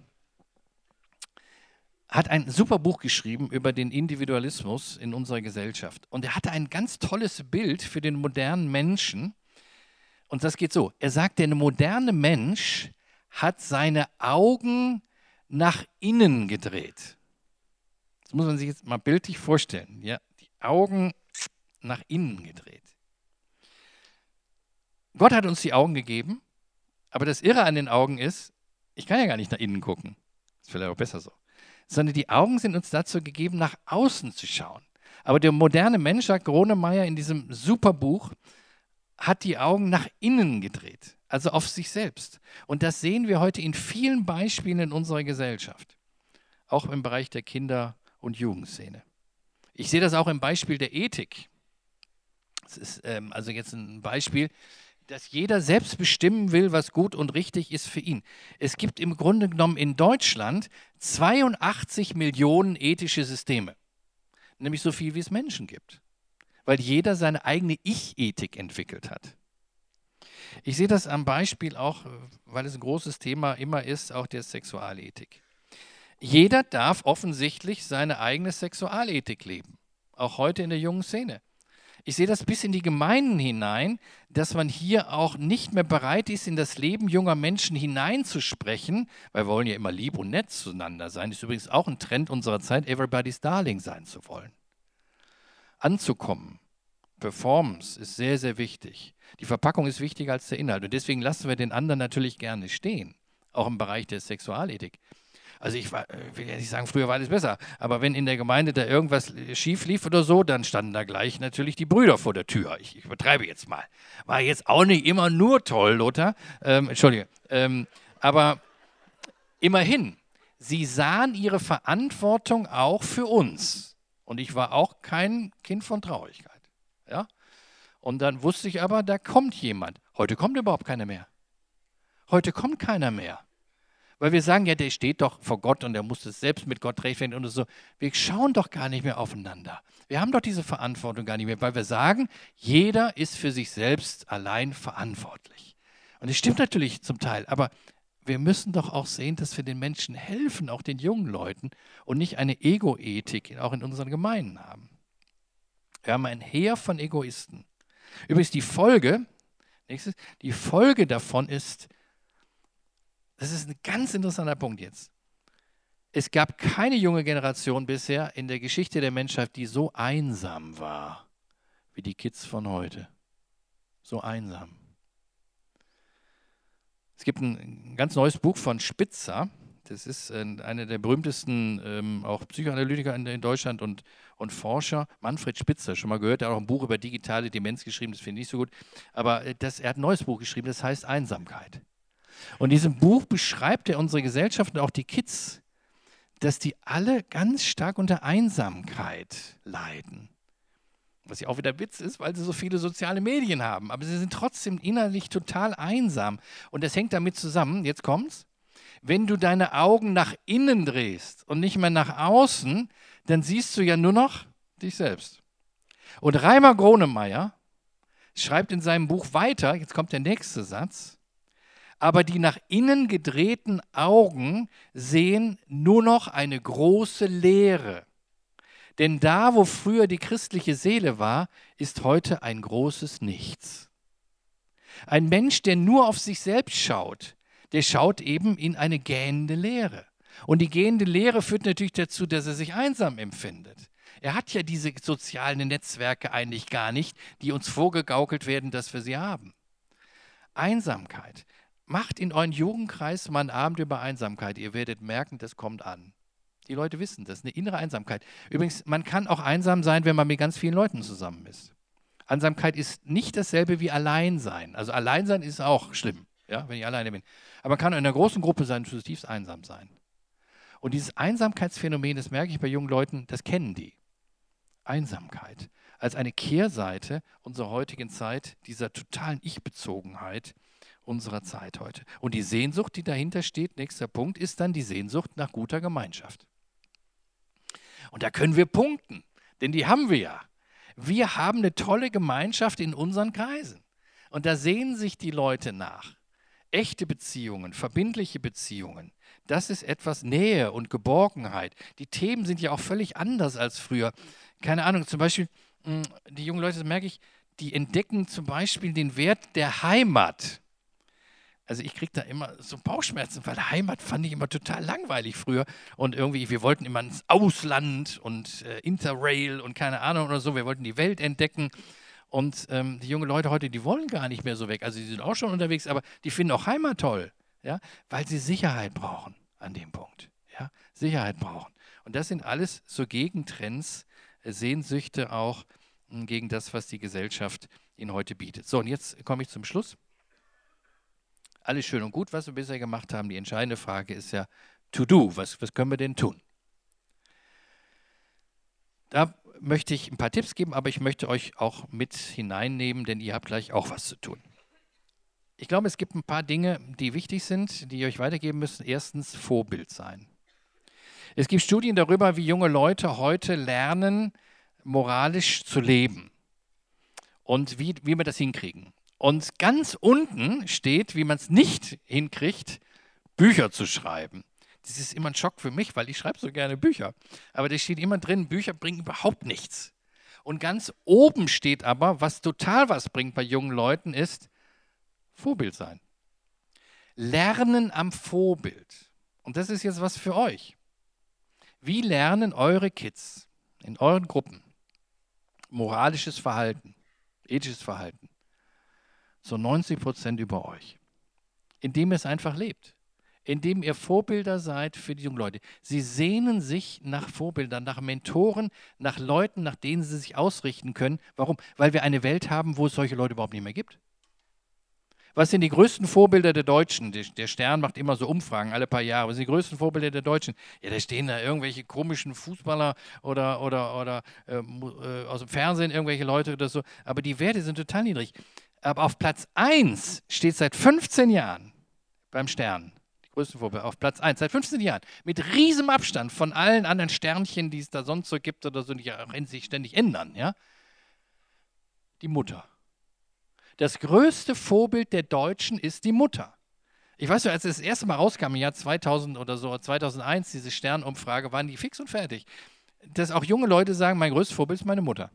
S2: hat ein super Buch geschrieben über den Individualismus in unserer Gesellschaft. Und er hatte ein ganz tolles Bild für den modernen Menschen. Und das geht so. Er sagt, der moderne Mensch hat seine Augen nach innen gedreht. Das muss man sich jetzt mal bildlich vorstellen. Ja, die Augen nach innen gedreht. Gott hat uns die Augen gegeben, aber das Irre an den Augen ist, ich kann ja gar nicht nach innen gucken. Das ist vielleicht auch besser so sondern die Augen sind uns dazu gegeben, nach außen zu schauen. Aber der moderne Mensch, sagt Gronemeyer in diesem Superbuch, hat die Augen nach innen gedreht, also auf sich selbst. Und das sehen wir heute in vielen Beispielen in unserer Gesellschaft, auch im Bereich der Kinder- und Jugendszene. Ich sehe das auch im Beispiel der Ethik. Das ist ähm, also jetzt ein Beispiel, dass jeder selbst bestimmen will, was gut und richtig ist für ihn. Es gibt im Grunde genommen in Deutschland 82 Millionen ethische Systeme, nämlich so viel, wie es Menschen gibt, weil jeder seine eigene Ich-Ethik entwickelt hat. Ich sehe das am Beispiel auch, weil es ein großes Thema immer ist, auch der Sexualethik. Jeder darf offensichtlich seine eigene Sexualethik leben, auch heute in der jungen Szene. Ich sehe das bis in die Gemeinden hinein, dass man hier auch nicht mehr bereit ist, in das Leben junger Menschen hineinzusprechen, weil wir wollen ja immer lieb und nett zueinander sein. Das ist übrigens auch ein Trend unserer Zeit, everybody's darling sein zu wollen. Anzukommen. Performance ist sehr, sehr wichtig. Die Verpackung ist wichtiger als der Inhalt. Und deswegen lassen wir den anderen natürlich gerne stehen, auch im Bereich der Sexualethik. Also ich war, äh, will ja nicht sagen, früher war alles besser, aber wenn in der Gemeinde da irgendwas schief lief oder so, dann standen da gleich natürlich die Brüder vor der Tür. Ich, ich übertreibe jetzt mal. War jetzt auch nicht immer nur toll, Lothar. Ähm, Entschuldige. Ähm, aber immerhin, sie sahen ihre Verantwortung auch für uns. Und ich war auch kein Kind von Traurigkeit. Ja? Und dann wusste ich aber, da kommt jemand. Heute kommt überhaupt keiner mehr. Heute kommt keiner mehr. Weil wir sagen, ja, der steht doch vor Gott und der muss es selbst mit Gott rechtfertigen und so. Wir schauen doch gar nicht mehr aufeinander. Wir haben doch diese Verantwortung gar nicht mehr, weil wir sagen, jeder ist für sich selbst allein verantwortlich. Und es stimmt natürlich zum Teil, aber wir müssen doch auch sehen, dass wir den Menschen helfen, auch den jungen Leuten und nicht eine Ego-Ethik auch in unseren Gemeinden haben. Wir haben ein Heer von Egoisten. Übrigens die Folge, nächstes, die Folge davon ist, das ist ein ganz interessanter Punkt jetzt. Es gab keine junge Generation bisher in der Geschichte der Menschheit, die so einsam war wie die Kids von heute. So einsam. Es gibt ein ganz neues Buch von Spitzer. Das ist einer der berühmtesten ähm, auch Psychoanalytiker in, in, Deutschland und, und Forscher. Manfred Spitzer, schon mal gehört, er hat auch ein Buch über digitale Demenz geschrieben, das finde ich nicht so gut. Aber äh, das, er hat ein neues Buch geschrieben, das heißt Einsamkeit. Und in diesem Buch beschreibt er unsere Gesellschaft und auch die Kids, dass die alle ganz stark unter Einsamkeit leiden. Was ja auch wieder Witz ist, weil sie so viele soziale Medien haben. Aber sie sind trotzdem innerlich total einsam. Und das hängt damit zusammen, jetzt kommt's, wenn du deine Augen nach innen drehst und nicht mehr nach außen, dann siehst du ja nur noch dich selbst. Und Reimer Gronemeyer schreibt in seinem Buch weiter, jetzt kommt der nächste Satz, aber die nach innen gedrehten Augen sehen nur noch eine große Leere. Denn da, wo früher die christliche Seele war, ist heute ein großes Nichts. Ein Mensch, der nur auf sich selbst schaut, der schaut eben in eine gähnende Leere. Und die gähnende Leere führt natürlich dazu, dass er sich einsam empfindet. Er hat ja diese sozialen Netzwerke eigentlich gar nicht, die uns vorgegaukelt werden, dass wir sie haben. Einsamkeit. Macht in euren Jugendkreis mal einen Abend über Einsamkeit. Ihr werdet merken, das kommt an. Die Leute wissen das, eine innere Einsamkeit. Übrigens, man kann auch einsam sein, wenn man mit ganz vielen Leuten zusammen ist. Einsamkeit ist nicht dasselbe wie Alleinsein. Also Alleinsein ist auch schlimm, ja, wenn ich alleine bin. Aber man kann in einer großen Gruppe sein, zutiefst einsam sein. Und dieses Einsamkeitsphänomen, das merke ich bei jungen Leuten, das kennen die. Einsamkeit als eine Kehrseite unserer heutigen Zeit, dieser totalen Ich-Bezogenheit unserer Zeit heute. Und die Sehnsucht, die dahinter steht, nächster Punkt, ist dann die Sehnsucht nach guter Gemeinschaft. Und da können wir punkten, denn die haben wir ja. Wir haben eine tolle Gemeinschaft in unseren Kreisen. Und da sehnen sich die Leute nach. Echte Beziehungen, verbindliche Beziehungen, das ist etwas Nähe und Geborgenheit. Die Themen sind ja auch völlig anders als früher. Keine Ahnung, zum Beispiel, hm, die jungen Leute, das merke ich, die entdecken zum Beispiel den Wert der Heimat. Also ich kriege da immer so Bauchschmerzen, weil Heimat fand ich immer total langweilig früher. Und irgendwie, wir wollten immer ins Ausland und äh, Interrail und keine Ahnung oder so. Wir wollten die Welt entdecken. Und ähm, die jungen Leute heute, die wollen gar nicht mehr so weg. Also die sind auch schon unterwegs, aber die finden auch Heimat toll, ja, weil sie Sicherheit brauchen an dem Punkt. Ja, Sicherheit brauchen. Und das sind alles so Gegentrends, äh, Sehnsüchte auch hm, gegen das, was die Gesellschaft ihnen heute bietet. So, und jetzt komme ich zum Schluss. Alles schön und gut, was wir bisher gemacht haben. Die entscheidende Frage ist ja, to do, was, was können wir denn tun? Da möchte ich ein paar Tipps geben, aber ich möchte euch auch mit hineinnehmen, denn ihr habt gleich auch was zu tun. Ich glaube, es gibt ein paar Dinge, die wichtig sind, die ihr euch weitergeben müssen. Erstens Vorbild sein. Es gibt Studien darüber, wie junge Leute heute lernen, moralisch zu leben und wie, wie wir das hinkriegen. Und ganz unten steht, wie man es nicht hinkriegt, Bücher zu schreiben. Das ist immer ein Schock für mich, weil ich schreibe so gerne Bücher. Aber da steht immer drin, Bücher bringen überhaupt nichts. Und ganz oben steht aber, was total was bringt bei jungen Leuten, ist Vorbild sein. Lernen am Vorbild. Und das ist jetzt was für euch. Wie lernen eure Kids in euren Gruppen moralisches Verhalten, ethisches Verhalten? So 90 Prozent über euch. Indem ihr es einfach lebt indem ihr Vorbilder seid für die jungen Leute. Sie sehnen sich nach Vorbildern, nach Mentoren, nach Leuten, nach denen sie sich ausrichten können. Warum? Weil wir eine Welt haben, wo es solche Leute überhaupt nicht mehr gibt. Was sind die größten Vorbilder der Deutschen? Der Stern macht immer so Umfragen alle paar Jahre. Was sind die größten Vorbilder der Deutschen? Ja, da stehen da irgendwelche komischen Fußballer oder, oder, oder äh, äh aus dem Fernsehen irgendwelche Leute oder so. Aber die Werte sind total niedrig. Aber auf Platz 1 steht seit 15 Jahren beim Stern größten Vorbild, auf Platz 1, seit 15 Jahren, mit riesigem Abstand von allen anderen Sternchen, die es da sonst so gibt oder so, die sich ständig ändern, ja? Die Mutter. Das größte Vorbild der Deutschen ist die Mutter. Ich weiß ja, als es das erste Mal rauskam, im Jahr 2000 oder so, 2001, diese Sternumfrage, waren die fix und fertig. Dass auch junge Leute sagen, mein größtes Vorbild ist meine Mutter.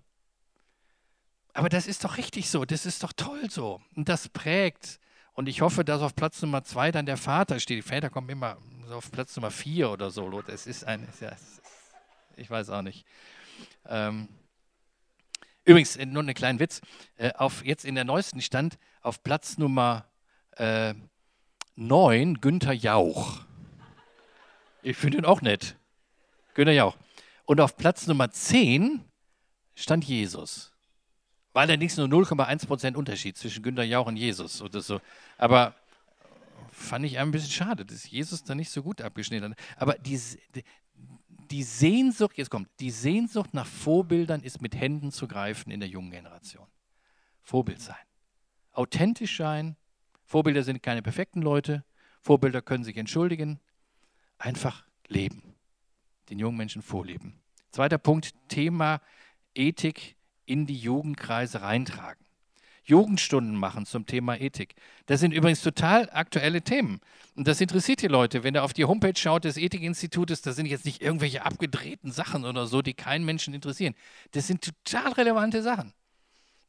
S2: Aber das ist doch richtig so, das ist doch toll so. Und das prägt und ich hoffe, dass auf Platz Nummer zwei dann der Vater steht. Die Väter kommen immer so auf Platz Nummer vier oder so. Es ist ein, ja, ich weiß auch nicht. Ähm, übrigens, äh, nur einen kleinen Witz. Äh, auf, jetzt in der neuesten Stand auf Platz Nummer äh, 9 Günther Jauch. Ich finde ihn auch nett. Günther Jauch. Und auf Platz Nummer 10 stand Jesus. War allerdings nur 0,1% Unterschied zwischen Günter Jauch und Jesus oder so. Aber fand ich ein bisschen schade, dass Jesus da nicht so gut abgeschnitten hat. Aber die, die Sehnsucht, jetzt kommt, die Sehnsucht nach Vorbildern ist mit Händen zu greifen in der jungen Generation. Vorbild sein. Authentisch sein. Vorbilder sind keine perfekten Leute. Vorbilder können sich entschuldigen. Einfach leben. Den jungen Menschen vorleben. Zweiter Punkt, Thema Ethik in die Jugendkreise reintragen. Jugendstunden machen zum Thema Ethik. Das sind übrigens total aktuelle Themen. Und das interessiert die Leute. Wenn ihr auf die Homepage schaut des Ethikinstitutes, da sind jetzt nicht irgendwelche abgedrehten Sachen oder so, die keinen Menschen interessieren. Das sind total relevante Sachen.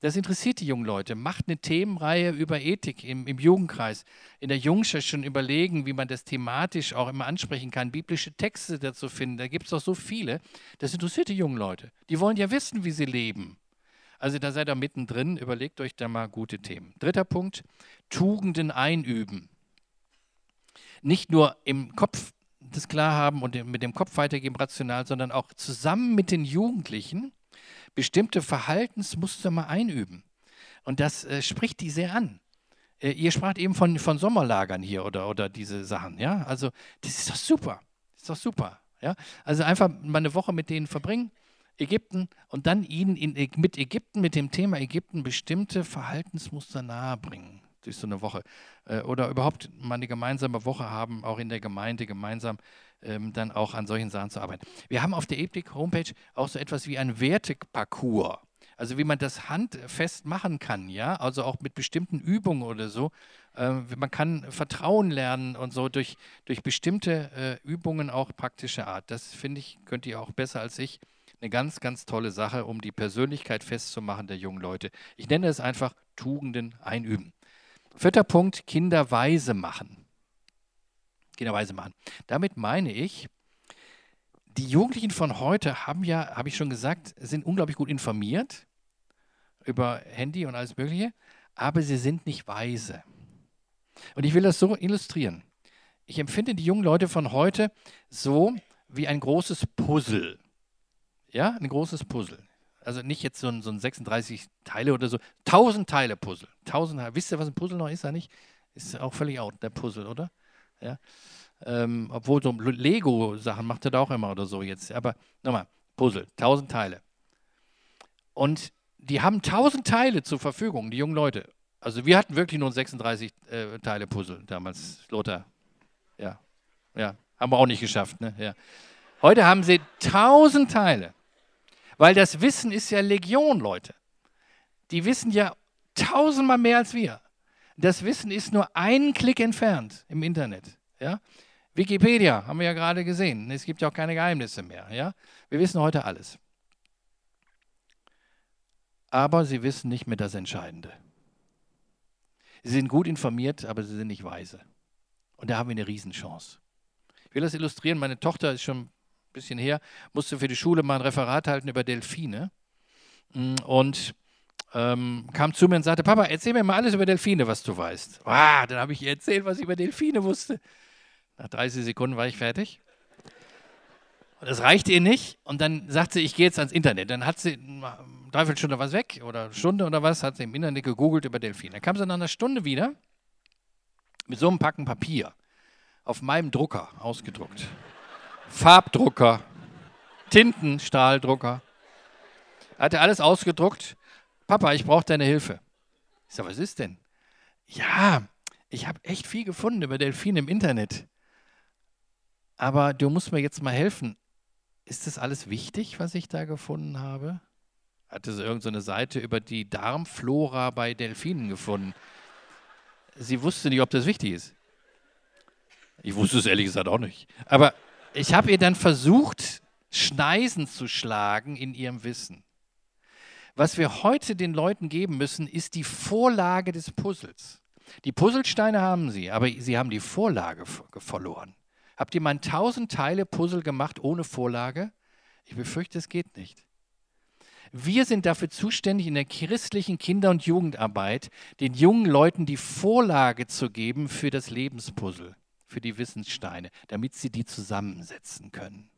S2: Das interessiert die jungen Leute. Macht eine Themenreihe über Ethik im, im Jugendkreis. In der Jungschaft schon überlegen, wie man das thematisch auch immer ansprechen kann. Biblische Texte dazu finden. Da gibt es doch so viele. Das interessiert die jungen Leute. Die wollen ja wissen, wie sie leben. Also da seid ihr mittendrin, überlegt euch da mal gute Themen. Dritter Punkt, Tugenden einüben. Nicht nur im Kopf das klar haben und mit dem Kopf weitergeben, rational, sondern auch zusammen mit den Jugendlichen bestimmte Verhaltensmuster mal einüben. Und das äh, spricht die sehr an. Äh, ihr sprach eben von, von Sommerlagern hier oder, oder diese Sachen, ja. Also, das ist doch super. Das ist doch super. Ja? Also einfach mal eine Woche mit denen verbringen, Ägypten, und dann ihnen in, mit Ägypten, mit dem Thema Ägypten bestimmte Verhaltensmuster nahebringen durch so eine Woche. Äh, oder überhaupt mal eine gemeinsame Woche haben, auch in der Gemeinde gemeinsam ähm, dann auch an solchen Sachen zu arbeiten. Wir haben auf der Ethik-Homepage auch so etwas wie ein Werteparcours. Also wie man das handfest machen kann, ja, also auch mit bestimmten Übungen oder so. Äh, man kann Vertrauen lernen und so durch, durch bestimmte äh, Übungen auch praktische Art. Das finde ich, könnt ihr auch besser als ich. Eine ganz, ganz tolle Sache, um die Persönlichkeit festzumachen der jungen Leute. Ich nenne es einfach Tugenden einüben. Vierter Punkt, Kinder weise machen. Kinder weise machen. Damit meine ich, die Jugendlichen von heute haben ja, habe ich schon gesagt, sind unglaublich gut informiert über Handy und alles Mögliche, aber sie sind nicht weise. Und ich will das so illustrieren. Ich empfinde die jungen Leute von heute so wie ein großes Puzzle. Ja, ein großes Puzzle. Also nicht jetzt so ein, so ein 36 Teile oder so. 1000 Teile Puzzle. 1000, wisst ihr, was ein Puzzle noch ist? Eigentlich? Ist auch völlig out, der Puzzle, oder? Ja. Ähm, obwohl so Lego-Sachen macht er da auch immer oder so jetzt. Aber nochmal, Puzzle, 1000 Teile. Und die haben 1000 Teile zur Verfügung, die jungen Leute. Also wir hatten wirklich nur ein 36 äh, Teile Puzzle damals, Lothar. Ja, ja, haben wir auch nicht geschafft. Ne? Ja. Heute haben sie 1000 Teile. Weil das Wissen ist ja Legion, Leute. Die wissen ja tausendmal mehr als wir. Das Wissen ist nur einen Klick entfernt im Internet. Ja? Wikipedia haben wir ja gerade gesehen. Es gibt ja auch keine Geheimnisse mehr. Ja? Wir wissen heute alles. Aber sie wissen nicht mehr das Entscheidende. Sie sind gut informiert, aber sie sind nicht weise. Und da haben wir eine Riesenchance. Ich will das illustrieren. Meine Tochter ist schon bisschen her, musste für die Schule mal ein Referat halten über Delfine. Mm, und ähm, kam zu mir und sagte, Papa, erzähl mir mal alles über Delfine, was du weißt. Ah, dann habe ich ihr erzählt, was ich über Delfine wusste. Nach 30 Sekunden war ich fertig. Und das reichte ihr nicht. Und dann sagte sie, ich gehe jetzt ans Internet. Dann hat sie eine Dreiviertelstunde was weg oder Stunde oder was, hat sie im Internet gegoogelt über Delfine. Dann kam sie nach einer Stunde wieder mit so einem Packen Papier auf meinem Drucker ausgedruckt. Farbdrucker, Tintenstrahldrucker. Hat er alles ausgedruckt. Papa, ich brauche deine Hilfe. Ich sage, was ist denn? Ja, ich habe echt viel gefunden über Delfine im Internet aber du musst mir jetzt mal helfen. Ist das alles wichtig, was ich da gefunden habe? Hatte sie irgendeine so Seite über die Darmflora bei Delfinen gefunden. Sie wusste nicht, ob das wichtig ist. Ich wusste es ehrlich gesagt auch nicht. Aber ich habe ihr dann versucht, Schneisen zu schlagen in ihrem Wissen. Was wir heute den Leuten geben müssen, ist die Vorlage des Puzzles. Die Puzzlesteine haben sie, aber sie haben die Vorlage verloren. Habt ihr mal ein 1000 Teile Puzzle gemacht ohne Vorlage? Ich befürchte, es geht nicht. Wir sind dafür zuständig, in der christlichen Kinder- und Jugendarbeit den jungen Leuten die Vorlage zu geben für das Lebenspuzzle, für die Wissenssteine, damit sie die zusammensetzen können.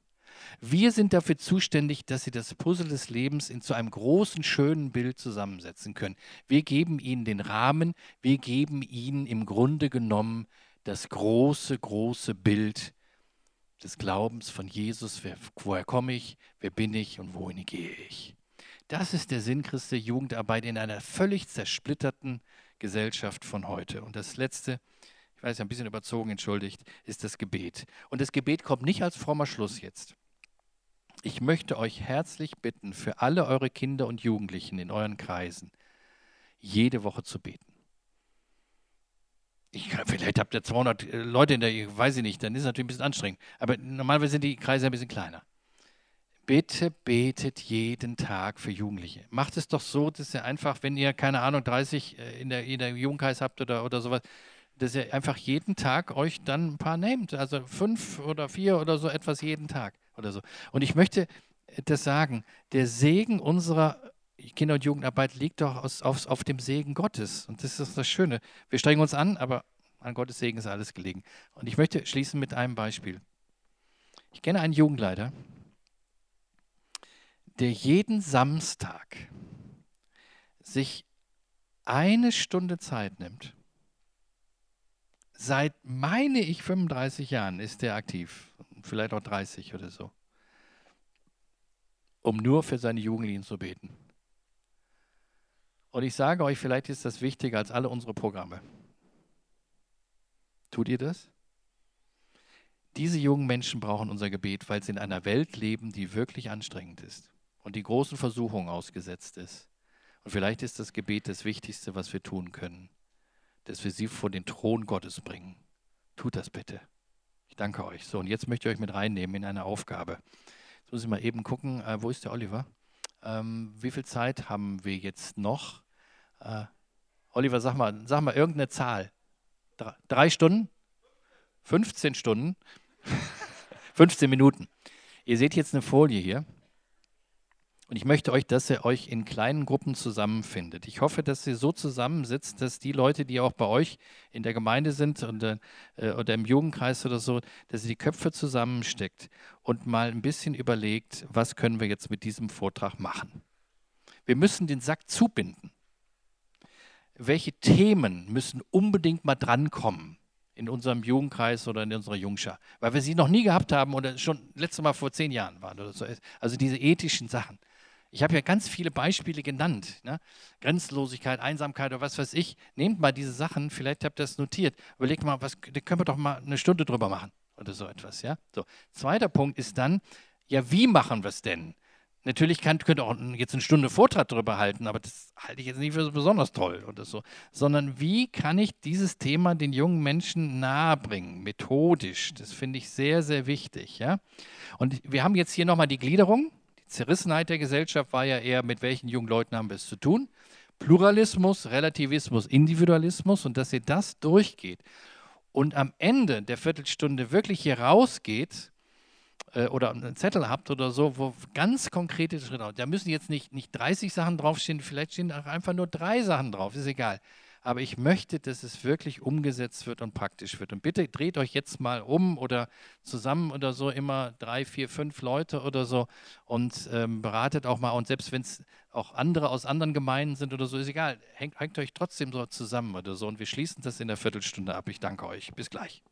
S2: Wir sind dafür zuständig, dass sie das Puzzle des Lebens in zu einem großen, schönen Bild zusammensetzen können. Wir geben ihnen den Rahmen, wir geben ihnen im Grunde genommen das große, große Bild des Glaubens von Jesus. Wer, woher komme ich, wer bin ich und wohin gehe ich? Das ist der Sinn Christi Jugendarbeit in einer völlig zersplitterten Gesellschaft von heute. Und das Letzte, ich weiß, ein bisschen überzogen, entschuldigt, ist das Gebet. Und das Gebet kommt nicht als frommer Schluss jetzt. Ich möchte euch herzlich bitten, für alle eure Kinder und Jugendlichen in euren Kreisen, jede Woche zu beten. Ich, vielleicht habt ihr 200 äh, Leute in der, weiß ich nicht, dann ist es natürlich ein bisschen anstrengend. Aber normalerweise sind die Kreise ein bisschen kleiner. Bitte betet jeden Tag für Jugendliche. Macht es doch so, dass ihr einfach, wenn ihr, keine Ahnung, 30 äh, in der, in der Jugendkreis habt oder, oder sowas, dass ihr einfach jeden Tag euch dann ein paar nehmt. Also fünf oder vier oder so etwas jeden Tag oder so. Und ich möchte das sagen, der Segen unserer Kinder- und Jugendarbeit liegt doch aus, auf, auf dem Segen Gottes. Und das ist das Schöne. Wir strengen uns an, aber an Gottes Segen ist alles gelegen. Und ich möchte schließen mit einem Beispiel. Ich kenne einen Jugendleiter, der jeden Samstag sich eine Stunde Zeit nimmt, seit, meine ich, 35 Jahren ist der aktiv, vielleicht auch 30 oder so, um nur für seine Jugendlichen zu beten. Und ich sage euch, vielleicht ist das wichtiger als alle unsere Programme. Tut ihr das? Diese jungen Menschen brauchen unser Gebet, weil sie in einer Welt leben, die wirklich anstrengend ist und die großen Versuchungen ausgesetzt ist. Und vielleicht ist das Gebet das Wichtigste, was wir tun können, dass wir sie vor den Thron Gottes bringen. Tut das bitte. Ich danke euch. So, und jetzt möchte ich euch mit reinnehmen in eine Aufgabe. Jetzt muss ich mal eben gucken, äh, wo ist der Oliver? Ähm, wie viel Zeit haben wir jetzt noch? Äh, Oliver, sag mal, sag mal irgendeine Zahl. Drei, drei Stunden? 15 Stunden? 15 Minuten. Ihr seht jetzt eine Folie hier. Und ich möchte euch, dass ihr euch in kleinen Gruppen zusammenfindet. Ich hoffe, dass ihr so zusammensitzt, dass die Leute, die auch bei euch in der Gemeinde sind oder, äh, oder im Jugendkreis oder so, dass ihr die Köpfe zusammensteckt und mal ein bisschen überlegt, was können wir jetzt mit diesem Vortrag machen. Wir müssen den Sack zubinden welche Themen müssen unbedingt mal drankommen in unserem Jugendkreis oder in unserer Jungschar, weil wir sie noch nie gehabt haben oder schon letztes Mal vor zehn Jahren waren oder so. Also diese ethischen Sachen. Ich habe ja ganz viele Beispiele genannt. Ne? Grenzenlosigkeit, Einsamkeit oder was weiß ich. Nehmt mal diese Sachen, vielleicht habt ihr das notiert. Überlegt mal, was, da können wir doch mal eine Stunde drüber machen oder so etwas. Ja? So. Zweiter Punkt ist dann, ja, wie machen wir es denn? Natürlich kann, könnte auch jetzt eine Stunde Vortrag darüber halten, aber das halte ich jetzt nicht für so besonders toll oder so. Sondern wie kann ich dieses Thema den jungen Menschen nahebringen, methodisch? Das finde ich sehr, sehr wichtig. Ja? Und wir haben jetzt hier nochmal die Gliederung. Zerrissenheit der Gesellschaft war ja eher, mit welchen jungen Leuten haben wir es zu tun. Pluralismus, Relativismus, Individualismus und dass ihr das durchgeht und am Ende der Viertelstunde wirklich hier rausgeht äh, oder einen Zettel habt oder so, wo ganz konkrete Schritte, da müssen jetzt nicht, nicht 30 Sachen draufstehen, vielleicht stehen auch einfach nur drei Sachen drauf, ist egal. Aber ich möchte, dass es wirklich umgesetzt wird und praktisch wird. Und bitte dreht euch jetzt mal um oder zusammen oder so immer drei, vier, fünf Leute oder so und ähm, beratet auch mal. Und selbst wenn es auch andere aus anderen Gemeinden sind oder so, ist egal. Hängt, hängt euch trotzdem so zusammen oder so. Und wir schließen das in der Viertelstunde ab. Ich danke euch. Bis gleich.